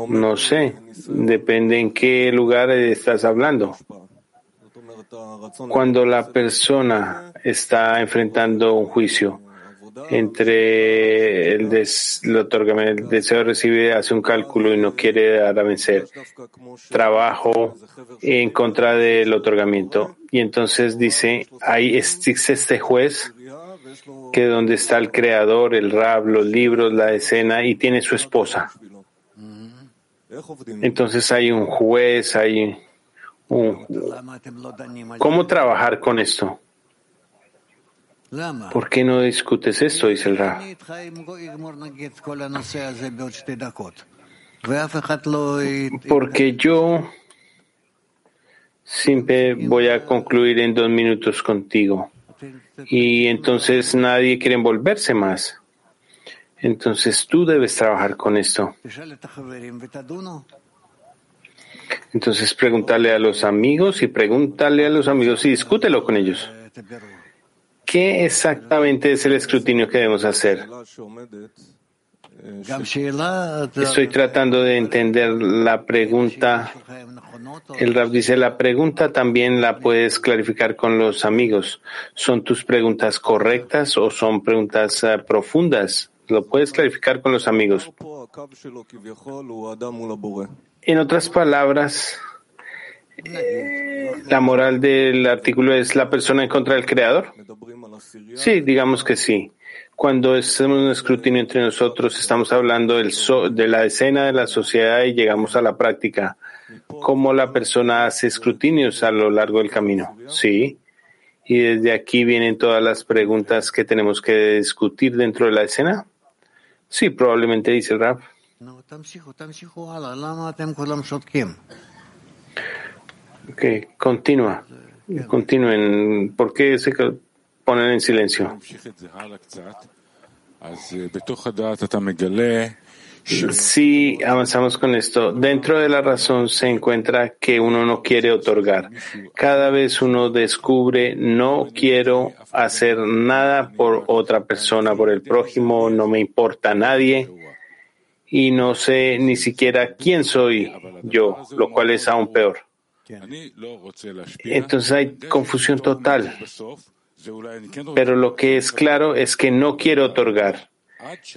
No sé, depende en qué lugar estás hablando. Cuando la persona está enfrentando un juicio entre el, el deseo de recibir, hace un cálculo y no quiere dar a vencer, trabajo en contra del otorgamiento. Y entonces dice, ahí existe este juez que donde está el creador, el rab, los libros, la escena y tiene su esposa. Entonces hay un juez, hay ¿Cómo trabajar con esto? ¿Por qué no discutes esto? Dice el Ra. Porque yo siempre voy a concluir en dos minutos contigo. Y entonces nadie quiere envolverse más. Entonces tú debes trabajar con esto. Entonces pregúntale a los amigos y pregúntale a los amigos y discútelo con ellos. ¿Qué exactamente es el escrutinio que debemos hacer? Estoy tratando de entender la pregunta. El Rab dice, la pregunta también la puedes clarificar con los amigos. ¿Son tus preguntas correctas o son preguntas eh, profundas? Lo puedes clarificar con los amigos. En otras palabras, eh, la moral del artículo es la persona en contra del creador. Sí, digamos que sí. Cuando hacemos un escrutinio entre nosotros, estamos hablando del de la escena de la sociedad y llegamos a la práctica. ¿Cómo la persona hace escrutinios a lo largo del camino? Sí. Y desde aquí vienen todas las preguntas que tenemos que discutir dentro de la escena. Sí, probablemente dice el rap. Ok, continúa. Continúen. ¿Por qué se ponen en silencio? Si avanzamos con esto, dentro de la razón se encuentra que uno no quiere otorgar. Cada vez uno descubre, no quiero hacer nada por otra persona, por el prójimo, no me importa a nadie y no sé ni siquiera quién soy yo, lo cual es aún peor. Entonces hay confusión total. Pero lo que es claro es que no quiero otorgar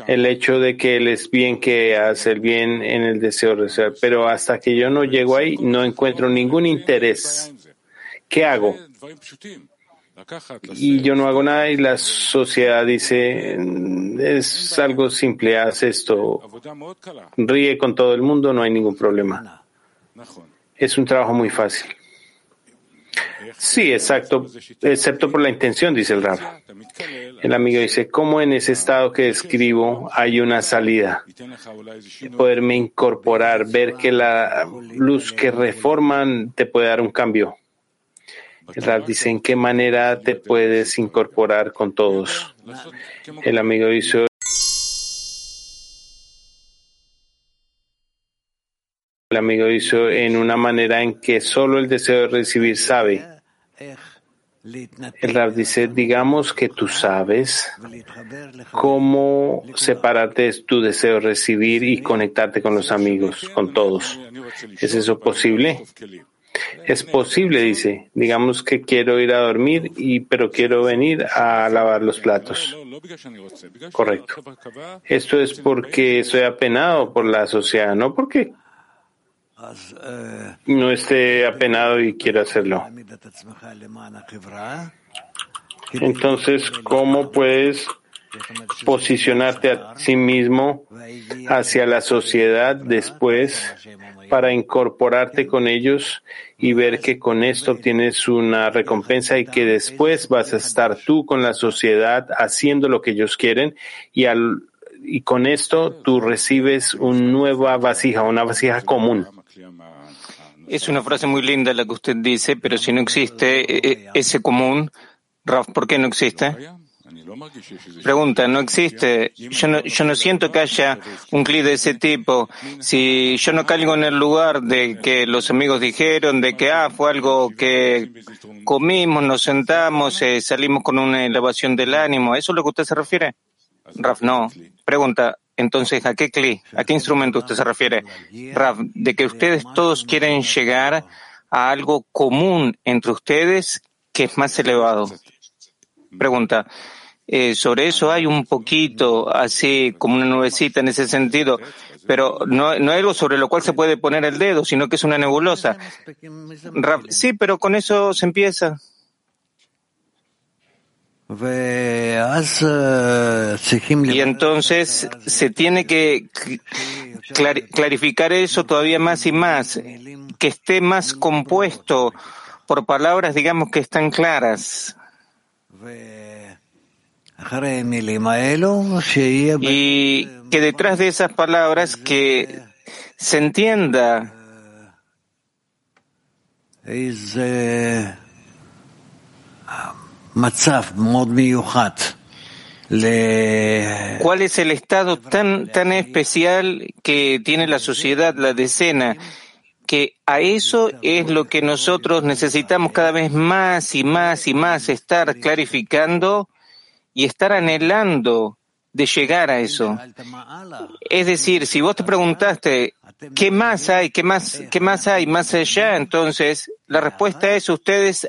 el hecho de que él es bien que hace el bien en el deseo de ser. Pero hasta que yo no llego ahí, no encuentro ningún interés. ¿Qué hago? Y yo no hago nada y la sociedad dice, es algo simple, haz esto, ríe con todo el mundo, no hay ningún problema. Es un trabajo muy fácil. Sí, exacto, excepto por la intención, dice el Rab. El amigo dice, ¿cómo en ese estado que describo hay una salida? Poderme incorporar, ver que la luz que reforman te puede dar un cambio. El Rab dice, ¿en qué manera te puedes incorporar con todos? El amigo dice, el amigo hizo en una manera en que solo el deseo de recibir sabe. El Rab dice, digamos que tú sabes cómo separarte de tu deseo de recibir y conectarte con los amigos, con todos. ¿Es eso posible? Es posible, dice. Digamos que quiero ir a dormir, y, pero quiero venir a lavar los platos. Correcto. Esto es porque soy apenado por la sociedad, no porque no esté apenado y quiera hacerlo. Entonces, ¿cómo puedes posicionarte a sí mismo hacia la sociedad después para incorporarte con ellos y ver que con esto tienes una recompensa y que después vas a estar tú con la sociedad haciendo lo que ellos quieren y al y con esto tú recibes una nueva vasija, una vasija común. Es una frase muy linda la que usted dice, pero si no existe eh, eh, ese común, Raf, ¿por qué no existe? Pregunta, ¿no existe? Yo no, yo no siento que haya un clic de ese tipo. Si yo no caigo en el lugar de que los amigos dijeron, de que ah, fue algo que comimos, nos sentamos, eh, salimos con una elevación del ánimo, ¿eso es lo que usted se refiere? Raf, no. Pregunta, entonces, ¿a qué cli, a qué instrumento usted se refiere? Rav, de que ustedes todos quieren llegar a algo común entre ustedes que es más elevado. Pregunta, eh, sobre eso hay un poquito así como una nubecita en ese sentido, pero no, no algo sobre lo cual se puede poner el dedo, sino que es una nebulosa. Sí, pero con eso se empieza. Y entonces se tiene que clarificar eso todavía más y más, que esté más compuesto por palabras, digamos, que están claras. Y que detrás de esas palabras que se entienda ¿Cuál es el estado tan, tan especial que tiene la sociedad, la decena? Que a eso es lo que nosotros necesitamos cada vez más y más y más estar clarificando y estar anhelando de llegar a eso. Es decir, si vos te preguntaste ¿Qué más hay? ¿Qué más, qué más hay más allá? Entonces, la respuesta es, ustedes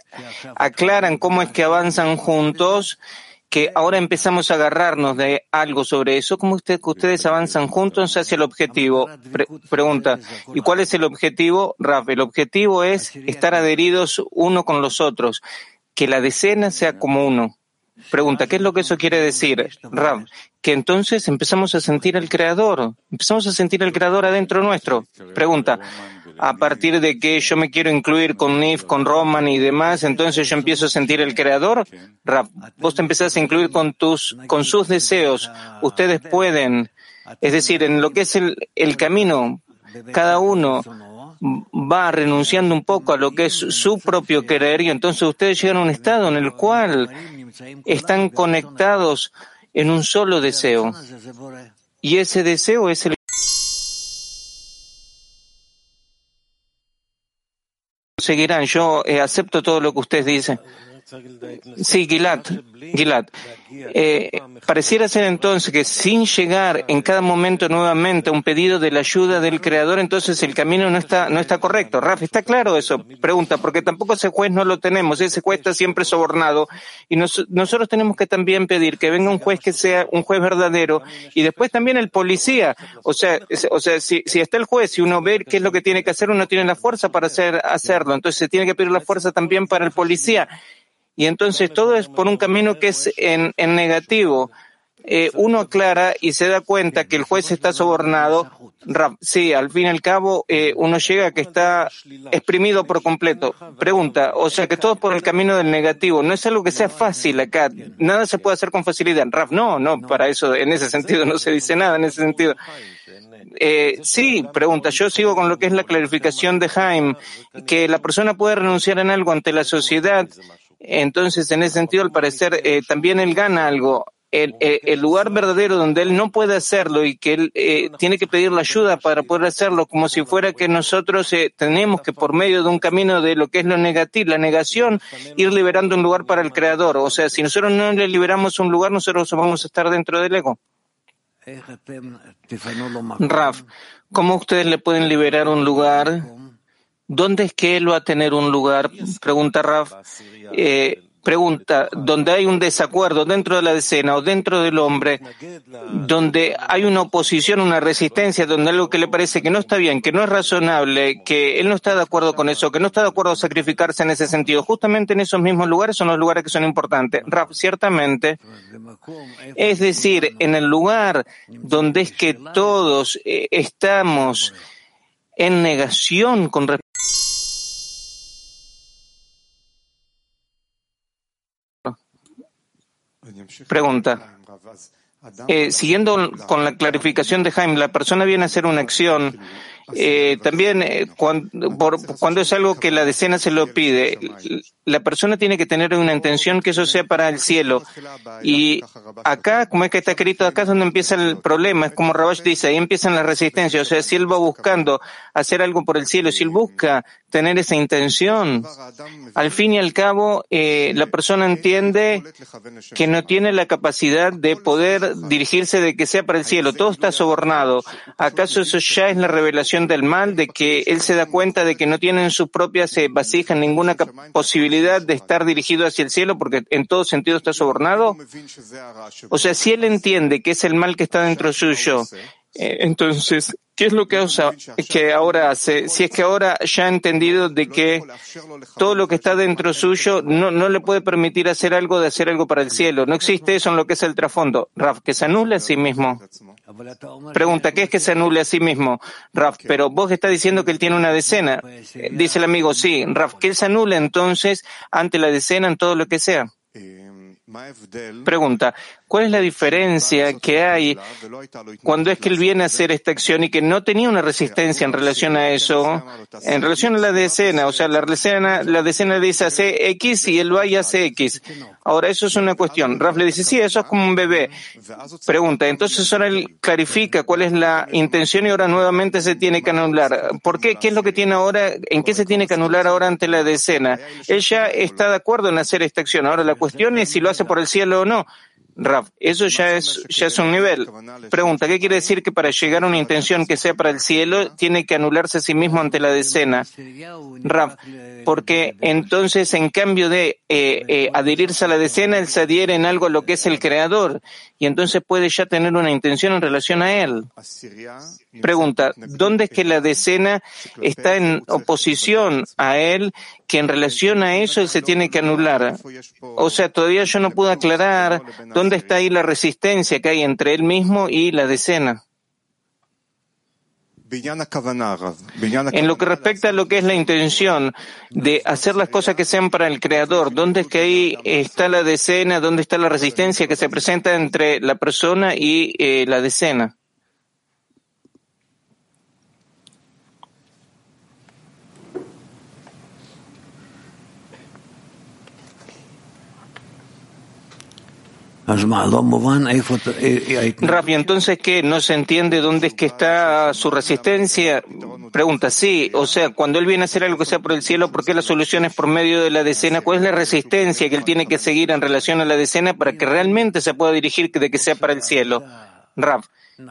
aclaran cómo es que avanzan juntos, que ahora empezamos a agarrarnos de algo sobre eso, cómo usted, que ustedes avanzan juntos hacia el objetivo. pregunta, ¿y cuál es el objetivo, Raf? El objetivo es estar adheridos uno con los otros, que la decena sea como uno. Pregunta, ¿qué es lo que eso quiere decir, Rav? Que entonces empezamos a sentir al Creador, empezamos a sentir al Creador adentro nuestro. Pregunta, a partir de que yo me quiero incluir con Nif, con Roman y demás, entonces yo empiezo a sentir el Creador. Rav, vos te empezás a incluir con tus, con sus deseos. Ustedes pueden, es decir, en lo que es el, el camino, cada uno va renunciando un poco a lo que es su propio querer y entonces ustedes llegan a un estado en el cual están conectados en un solo deseo. Y ese deseo es el seguirán. Yo eh, acepto todo lo que usted dice. Sí, Gilad, Gilad. Eh, pareciera ser entonces que sin llegar en cada momento nuevamente a un pedido de la ayuda del Creador, entonces el camino no está, no está correcto. Rafa, ¿está claro eso? Pregunta, porque tampoco ese juez no lo tenemos, ese juez está siempre sobornado y nosotros tenemos que también pedir que venga un juez que sea un juez verdadero y después también el policía. O sea, o sea si, si está el juez y uno ve qué es lo que tiene que hacer, uno tiene la fuerza para hacer, hacerlo. Entonces se tiene que pedir la fuerza también para el policía. Y entonces todo es por un camino que es en, en negativo. eh, uno aclara y se da cuenta que el juez está sobornado, sí, al fin y al cabo eh, uno llega a que está exprimido por completo. Pregunta, o sea que todo por el camino del negativo, no es algo que sea fácil acá, nada se puede hacer con facilidad. Raf, no, no, para eso, en ese sentido no se dice nada, en ese sentido. Eh, sí, pregunta, yo sigo con lo que es la clarificación de Jaime, que la persona puede renunciar en algo ante la sociedad, entonces en ese sentido al parecer eh, también él gana algo. El, eh, el, lugar verdadero donde él no puede hacerlo y que él eh, tiene que pedir la ayuda para poder hacerlo, como si fuera que nosotros eh, tenemos que por medio de un camino de lo que es lo negativo, la negación, ir liberando un lugar para el creador. O sea, si nosotros no le liberamos un lugar, nosotros vamos a estar dentro del ego. Raf, ¿cómo ustedes le pueden liberar un lugar? ¿Dónde es que él va a tener un lugar? Pregunta Raf. Eh, pregunta, donde hay un desacuerdo dentro de la decena o dentro del hombre, donde hay una oposición, una resistencia, donde algo que le parece que no está bien, que no es razonable, que él no está de acuerdo con eso, que no está de acuerdo a sacrificarse en ese sentido, justamente en esos mismos lugares son los lugares que son importantes. Raf, ciertamente. Es decir, en el lugar donde es que todos eh, estamos en negación con respecto Pregunta. Eh, siguiendo con la clarificación de Jaime, la persona viene a hacer una acción eh, también eh, cuando, es algo que la decena se lo pide, la persona tiene que tener una intención que eso sea para el cielo. Y acá, como es que está escrito, acá es donde empieza el problema. Es como Rabash dice, ahí empiezan las resistencias. O sea, si él va buscando hacer algo por el cielo, si él busca tener esa intención, al fin y al cabo, eh, la persona entiende que no tiene la capacidad de poder dirigirse de que sea para el cielo. Todo está sobornado. ¿Acaso eso ya es la revelación del mal, de que él se da cuenta de que no tiene en sus propias eh, vasijas ninguna posibilidad de estar dirigido hacia el cielo porque en todo sentido está sobornado? O sea, si él entiende que es el mal que está dentro suyo, entonces, ¿qué es lo que, que ahora hace? Si es que ahora ya ha entendido de que todo lo que está dentro suyo no, no le puede permitir hacer algo de hacer algo para el cielo. No existe eso en lo que es el trasfondo. Raf, que se anule a sí mismo. Pregunta, ¿qué es que se anule a sí mismo? Raf, pero vos estás diciendo que él tiene una decena. Dice el amigo, sí. Raf, que él se anule entonces ante la decena en todo lo que sea. Pregunta, ¿cuál es la diferencia que hay cuando es que él viene a hacer esta acción y que no tenía una resistencia en relación a eso? En relación a la decena, o sea, la decena, la decena dice hace X y él va y hace X. Ahora, eso es una cuestión. Raf le dice, sí, eso es como un bebé. Pregunta, entonces ahora él clarifica cuál es la intención y ahora nuevamente se tiene que anular. ¿Por qué? ¿Qué es lo que tiene ahora? ¿En qué se tiene que anular ahora ante la decena? Él ya está de acuerdo en hacer esta acción. Ahora la cuestión es si lo hace por el cielo o no. Raf, eso ya es, ya es un nivel. Pregunta, ¿qué quiere decir que para llegar a una intención que sea para el cielo tiene que anularse a sí mismo ante la decena? Raf, porque entonces en cambio de eh, eh, adherirse a la decena, él se adhiere en algo a lo que es el creador y entonces puede ya tener una intención en relación a él. Pregunta, ¿dónde es que la decena está en oposición a él que en relación a eso él se tiene que anular? O sea, todavía yo no pude aclarar dónde está ahí la resistencia que hay entre él mismo y la decena. En lo que respecta a lo que es la intención de hacer las cosas que sean para el Creador, ¿dónde es que ahí está la decena? ¿Dónde está la resistencia que se presenta entre la persona y eh, la decena? Rafi, entonces, ¿qué? ¿No se entiende dónde es que está su resistencia? Pregunta, sí, o sea, cuando él viene a hacer algo que sea por el cielo, ¿por qué la solución es por medio de la decena? ¿Cuál es la resistencia que él tiene que seguir en relación a la decena para que realmente se pueda dirigir de que sea para el cielo? Raf,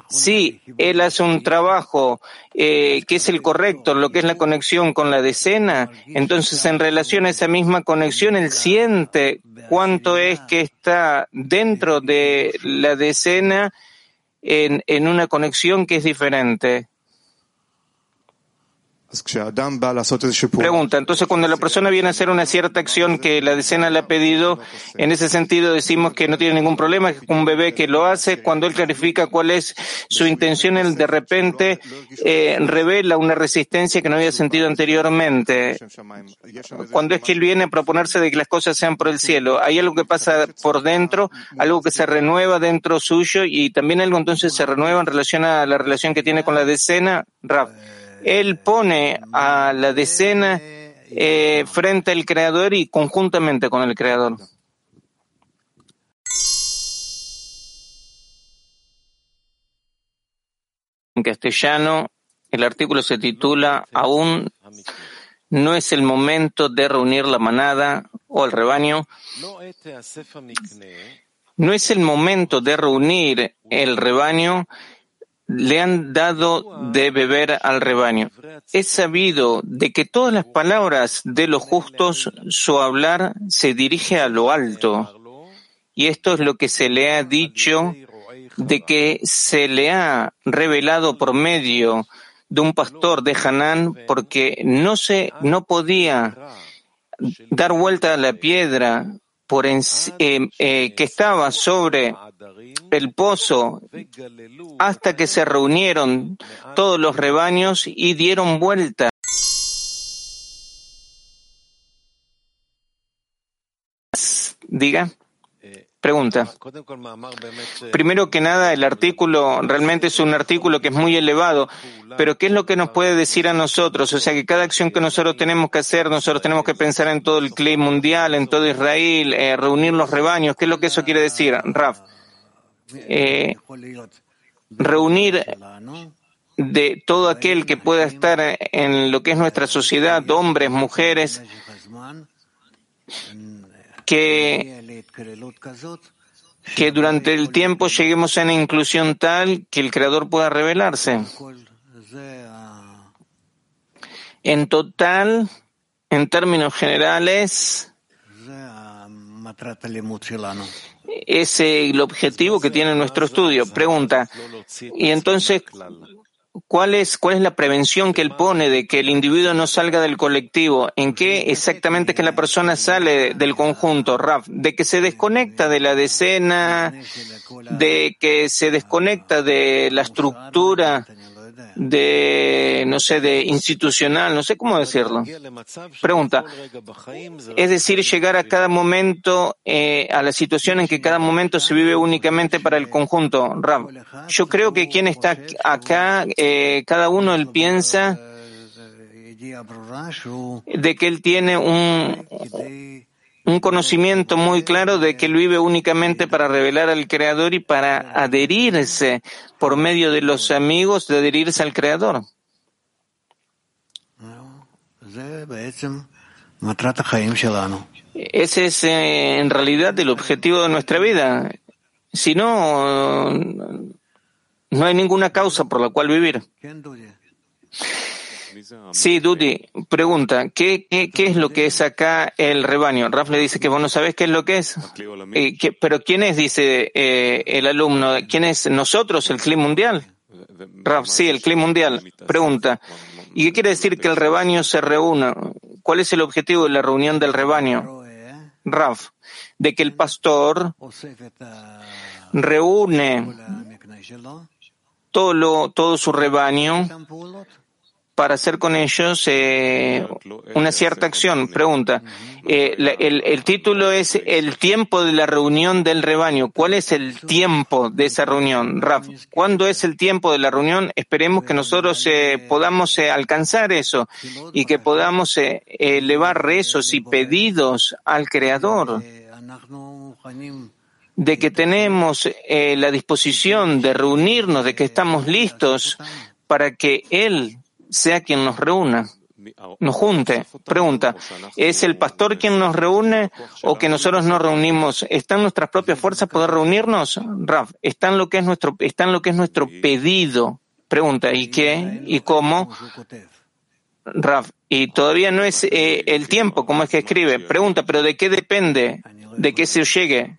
si él hace un trabajo eh, que es el correcto, lo que es la conexión con la decena, entonces en relación a esa misma conexión, él siente cuánto es que está dentro de la decena en, en una conexión que es diferente. Pregunta, entonces cuando la persona viene a hacer una cierta acción que la decena le ha pedido, en ese sentido decimos que no tiene ningún problema, que un bebé que lo hace, cuando él clarifica cuál es su intención, él de repente eh, revela una resistencia que no había sentido anteriormente. Cuando es que él viene a proponerse de que las cosas sean por el cielo, hay algo que pasa por dentro, algo que se renueva dentro suyo y también algo entonces se renueva en relación a la relación que tiene con la decena, Raf él pone a la decena eh, frente al Creador y conjuntamente con el Creador. En castellano, el artículo se titula Aún no es el momento de reunir la manada o el rebaño. No es el momento de reunir el rebaño le han dado de beber al rebaño. Es sabido de que todas las palabras de los justos, su hablar se dirige a lo alto. Y esto es lo que se le ha dicho de que se le ha revelado por medio de un pastor de Hanán porque no se, no podía dar vuelta a la piedra por eh, eh, que estaba sobre el pozo hasta que se reunieron todos los rebaños y dieron vuelta. Diga. Pregunta. Primero que nada, el artículo realmente es un artículo que es muy elevado, pero ¿qué es lo que nos puede decir a nosotros? O sea, que cada acción que nosotros tenemos que hacer, nosotros tenemos que pensar en todo el clima mundial, en todo Israel, eh, reunir los rebaños. ¿Qué es lo que eso quiere decir, Raf? Eh, reunir de todo aquel que pueda estar en lo que es nuestra sociedad, hombres, mujeres, que, durante el tiempo lleguemos a una inclusión tal que el Creador pueda revelarse. En total, en términos generales, es el objetivo que tiene nuestro estudio. Pregunta, y entonces, ¿Cuál es, ¿Cuál es la prevención que él pone de que el individuo no salga del colectivo? ¿En qué exactamente es que la persona sale del conjunto, Raf? De que se desconecta de la decena, de que se desconecta de la estructura de, no sé, de institucional, no sé cómo decirlo. Pregunta, es decir, llegar a cada momento, eh, a la situación en que cada momento se vive únicamente para el conjunto. Ram, yo creo que quien está acá, eh, cada uno él piensa de que él tiene un, un conocimiento muy claro de que él vive únicamente para revelar al Creador y para adherirse por medio de los amigos, de adherirse al Creador. Ese es eh, en realidad el objetivo de nuestra vida. Si no, no hay ninguna causa por la cual vivir. Sí, Dudi, pregunta, ¿qué, qué, qué es lo que es acá el rebaño? Raf le dice que vos no sabés qué es lo que es. Eh, pero ¿quién es, dice eh, el alumno? ¿Quién es nosotros, el clima mundial? Raf, sí, el clima mundial. Pregunta, ¿y qué quiere decir que el rebaño se reúna? ¿Cuál es el objetivo de la reunión del rebaño? Raf, de que el pastor reúne todo, lo, todo su rebaño para hacer con ellos eh, una cierta acción. Pregunta, eh, el, el, título es El tiempo de la reunión del rebaño. ¿Cuál es el tiempo de esa reunión? Raf, ¿cuándo es el tiempo de la reunión? Esperemos que nosotros eh, podamos eh, alcanzar eso y que podamos eh, elevar rezos y pedidos al Creador de que tenemos eh, la disposición de reunirnos, de que estamos listos para que Él sea quien nos reúna, nos junte. Pregunta, ¿es el pastor quien nos reúne o que nosotros nos reunimos? ¿Están nuestras propias fuerzas poder reunirnos? Raf, está en lo que es nuestro, está en lo que es nuestro pedido. Pregunta, ¿y qué? ¿Y cómo? Raf, y todavía no es eh, el tiempo, como es que escribe. Pregunta, ¿pero de qué depende? ¿De que se llegue?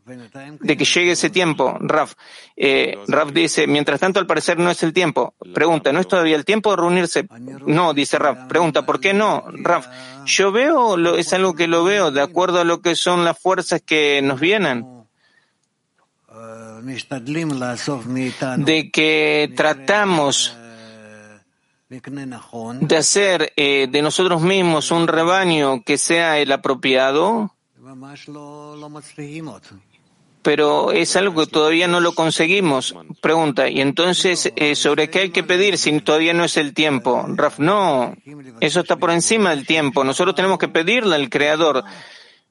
¿De que llegue ese tiempo? Raf, eh, Raf dice, mientras tanto al parecer no es el tiempo. Pregunta, ¿no es todavía el tiempo de reunirse? No, dice Raf. Pregunta, ¿por qué no? Raf, yo veo, lo, es algo que lo veo de acuerdo a lo que son las fuerzas que nos vienen de que tratamos de hacer eh, de nosotros mismos un rebaño que sea el apropiado, pero es algo que todavía no lo conseguimos. Pregunta, ¿y entonces eh, sobre qué hay que pedir si todavía no es el tiempo? Raf, no, eso está por encima del tiempo. Nosotros tenemos que pedirle al Creador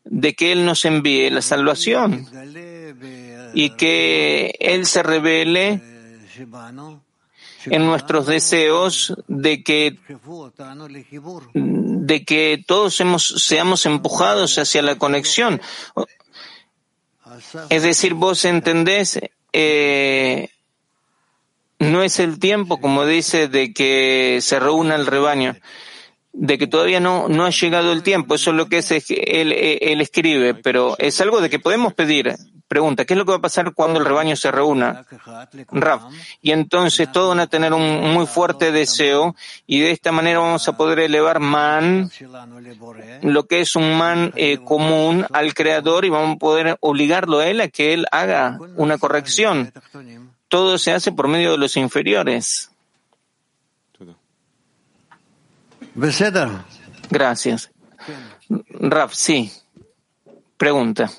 de que Él nos envíe la salvación y que Él se revele en nuestros deseos de que, de que todos hemos, seamos empujados hacia la conexión. Es decir, vos entendés, eh, no es el tiempo, como dice, de que se reúna el rebaño, de que todavía no, no ha llegado el tiempo, eso es lo que es, él, él escribe, pero es algo de que podemos pedir, Pregunta, ¿qué es lo que va a pasar cuando el rebaño se reúna? Raf. Y entonces todos van a tener un muy fuerte deseo y de esta manera vamos a poder elevar man, lo que es un man eh, común al creador y vamos a poder obligarlo a él a que él haga una corrección. Todo se hace por medio de los inferiores. Gracias. Raf, sí. Pregunta.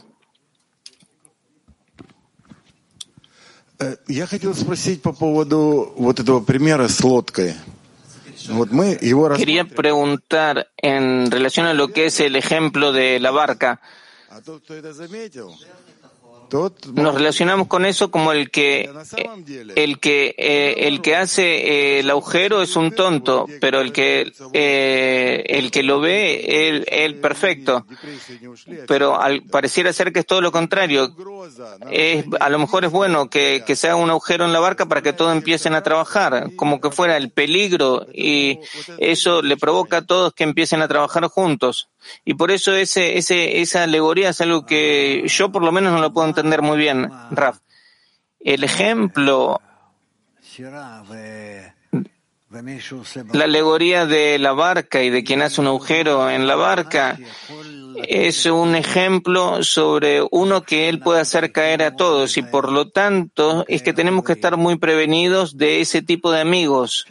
Я хотел спросить по поводу вот этого примера с лодкой. Вот мы его Quería preguntar en relación a lo que es el ejemplo de la barca. А тот, кто это заметил, nos relacionamos con eso como el que el que eh, el que hace eh, el agujero es un tonto, pero el que eh, el que lo ve el, el perfecto. Pero al pareciera ser que es todo lo contrario. Es, a lo mejor es bueno que, que un agujero en la barca para que todos empiecen a trabajar, como que fuera el peligro y eso le provoca a todos que empiecen a trabajar juntos. Y por eso ese, ese, esa alegoría es algo que yo por lo menos no lo puedo entender muy bien, Raf. El ejemplo, la alegoría de la barca y de quien hace un agujero en la barca es un ejemplo sobre uno que él puede hacer caer a todos y por lo tanto es que tenemos que estar muy prevenidos de ese tipo de amigos,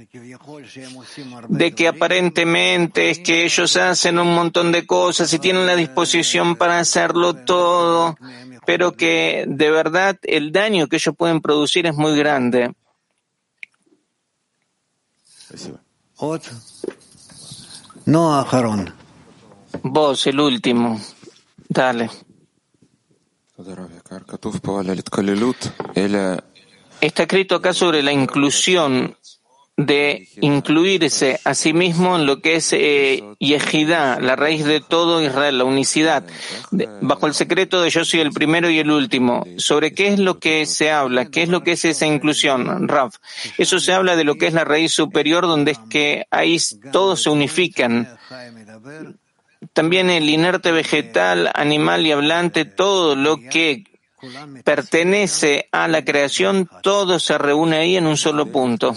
de que aparentemente es que ellos hacen un montón de cosas y tienen la disposición para hacerlo todo, pero que de verdad el daño que ellos pueden producir es muy grande. No, Vos, el último. Dale. Está escrito acá sobre la inclusión de incluirse a sí mismo en lo que es eh, la raíz de todo Israel, la unicidad, bajo el secreto de yo soy el primero y el último. ¿Sobre qué es lo que se habla? ¿Qué es lo que es esa inclusión? Raf. Eso se habla de lo que es la raíz superior, donde es que ahí todos se unifican también el inerte vegetal, animal y hablante, todo lo que pertenece a la creación, todo se reúne ahí en un solo punto.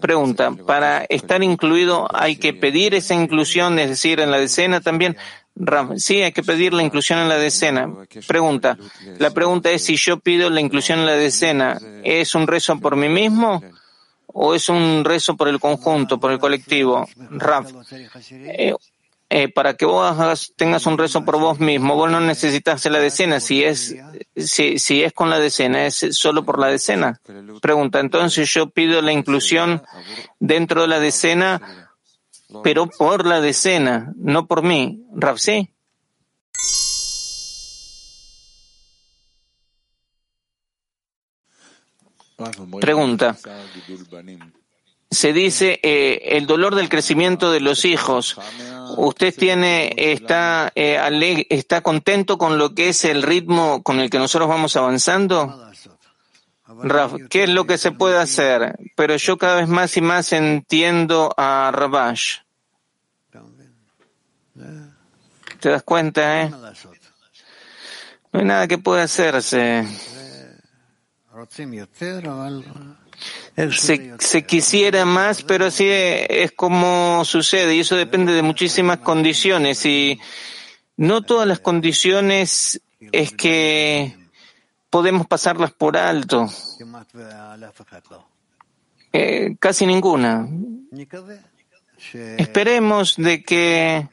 Pregunta, para estar incluido hay que pedir esa inclusión, es decir, en la decena también. Sí, hay que pedir la inclusión en la decena. Pregunta, la pregunta es si yo pido la inclusión en la decena, ¿es un rezo por mí mismo? ¿O es un rezo por el conjunto, por el colectivo? Raf, eh, eh, para que vos tengas un rezo por vos mismo, vos no necesitas la decena. Si es, si, si es con la decena, es solo por la decena. Pregunta, entonces yo pido la inclusión dentro de la decena, pero por la decena, no por mí. ¿Rapsi? Pregunta se dice eh, el dolor del crecimiento de los hijos. ¿Usted tiene, está, eh, está contento con lo que es el ritmo con el que nosotros vamos avanzando? Raf, ¿qué es lo que se puede hacer? Pero yo cada vez más y más entiendo a Rabash. ¿Te das cuenta, eh? No hay nada que pueda hacerse. Se, quisiera más, pero así es como sucede y eso depende de muchísimas condiciones y no todas las condiciones es que podemos pasarlas por alto. Eh, casi ninguna. Esperemos de que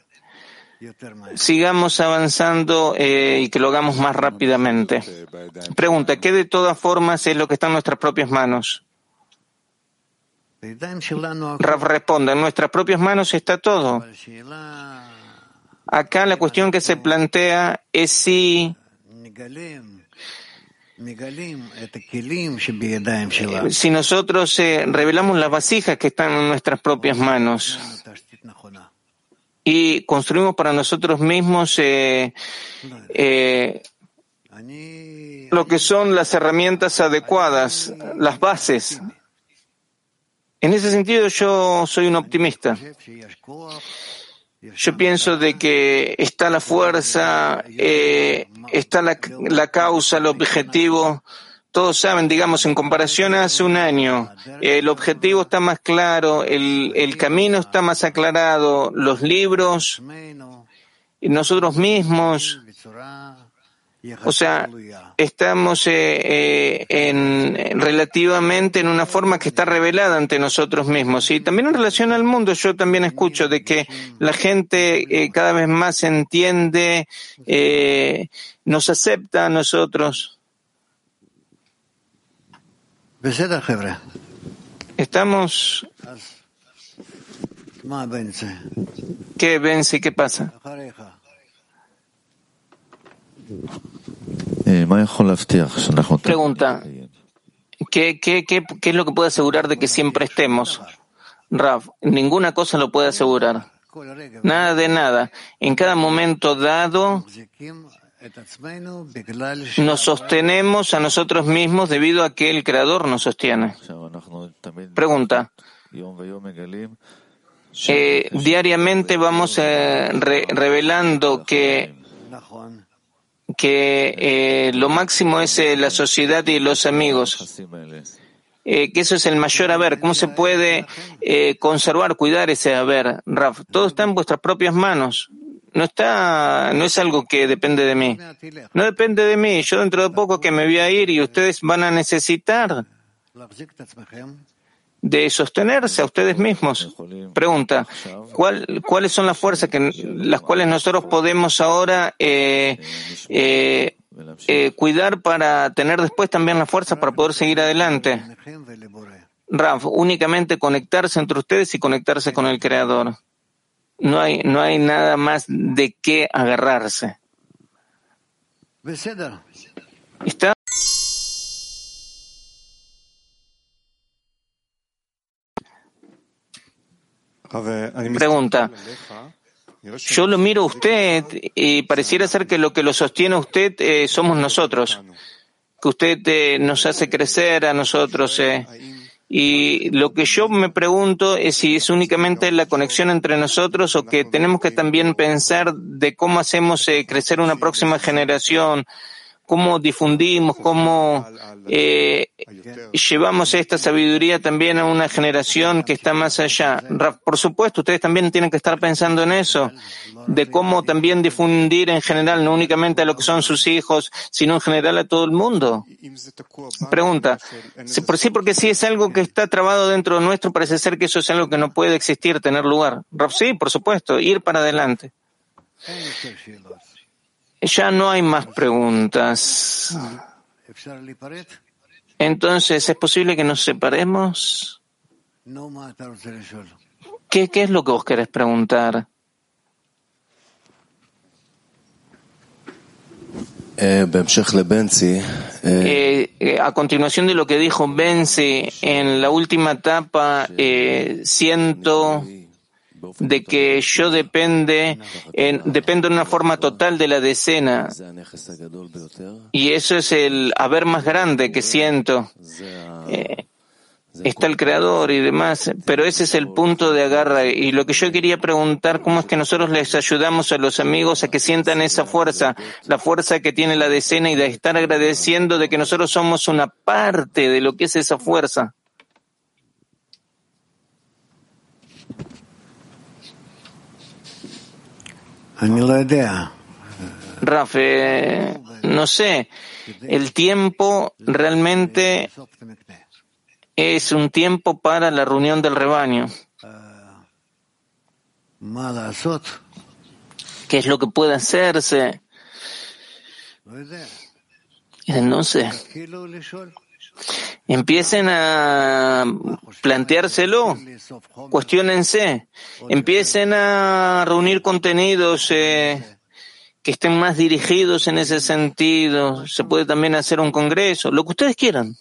sigamos avanzando eh, y que lo hagamos más rápidamente. Pregunta, ¿qué de todas formas es lo que está en nuestras propias manos? Rav responde, en nuestras propias manos está todo. Acá la cuestión que se plantea es si si nosotros eh, revelamos las vasijas que están en nuestras propias manos y construimos para nosotros mismos eh, eh, lo que son las herramientas adecuadas, las bases. En ese sentido yo soy un optimista. Yo pienso de que está la fuerza, eh, está la, la, causa, el objetivo. Todos saben, digamos, en comparación a hace un año, el objetivo está más claro, el, el camino está más aclarado, los libros, nosotros mismos, o sea, estamos eh, eh, en, relativamente en una forma que está revelada ante nosotros mismos. Y también en relación al mundo, yo también escucho de que la gente eh, cada vez más entiende, nos acepta a nosotros. Estamos. ¿Qué vence? ¿Qué pasa? Eh, Pregunta, ¿qué, qué, qué, qué es lo que puede asegurar de que siempre estemos? Rav, ninguna cosa lo puede asegurar. Nada de nada. En cada momento dado nos sostenemos a nosotros mismos debido a que el Creador nos sostiene. Pregunta. Eh, diariamente vamos eh, revelando que que eh, lo máximo es eh, la sociedad y los amigos. Eh, que eso es el mayor haber. ¿Cómo se puede conservar, cuidar ese haber, Raf? Todo está en vuestras propias manos. No está, no es algo que depende de mí. No depende de mí. Yo dentro de poco que me voy a ir y ustedes van a necesitar de sostenerse a ustedes mismos. Pregunta, ¿cuáles son las fuerzas que, las cuales nosotros podemos ahora eh, eh, eh, cuidar para tener después también la fuerza para poder seguir adelante? Raf, únicamente conectarse entre ustedes y conectarse con el Creador. No hay, no hay nada más de qué agarrarse. ¿Está? Pregunta. Yo lo miro a usted y pareciera ser que lo que lo sostiene a usted eh, somos nosotros, que usted eh, nos hace crecer a nosotros. Eh. Y lo que yo me pregunto es si es únicamente la conexión entre nosotros o que tenemos que también pensar de cómo hacemos crecer una próxima generación, cómo difundimos, cómo eh, llevamos esta sabiduría también a una generación que está más allá. Por supuesto, ustedes también tienen que estar pensando en eso, de cómo también difundir en general, no únicamente a lo que son sus hijos, sino en general a todo el mundo. Pregunta, por sí, porque sí es algo que está trabado dentro de nuestro, parece ser que eso es algo que no puede existir, tener lugar. Sí, por supuesto, ir para adelante. Ya no hay más preguntas. Entonces, ¿es posible que nos separemos? ¿Qué, qué es lo que vos querés preguntar? Eh, eh, eh, a continuación de lo que dijo Benzi en la última etapa, siento de que yo depende en, dependo en una forma total de la decena. Y eso es el haber más grande que siento. Eh, está el creador y demás, pero ese es el punto de agarra. Y lo que yo quería preguntar, ¿cómo es que nosotros les ayudamos a los amigos a que sientan esa fuerza, la fuerza que tiene la decena y de estar agradeciendo de que nosotros somos una parte de lo que es esa fuerza? Rafe, no sé, el tiempo realmente es un tiempo para la reunión del rebaño. ¿Qué es lo que puede hacerse? No sé. Empiecen a planteárselo, cuestionense, empiecen a reunir contenidos eh, que estén más dirigidos en ese sentido. Se puede también hacer un congreso, lo que ustedes quieran.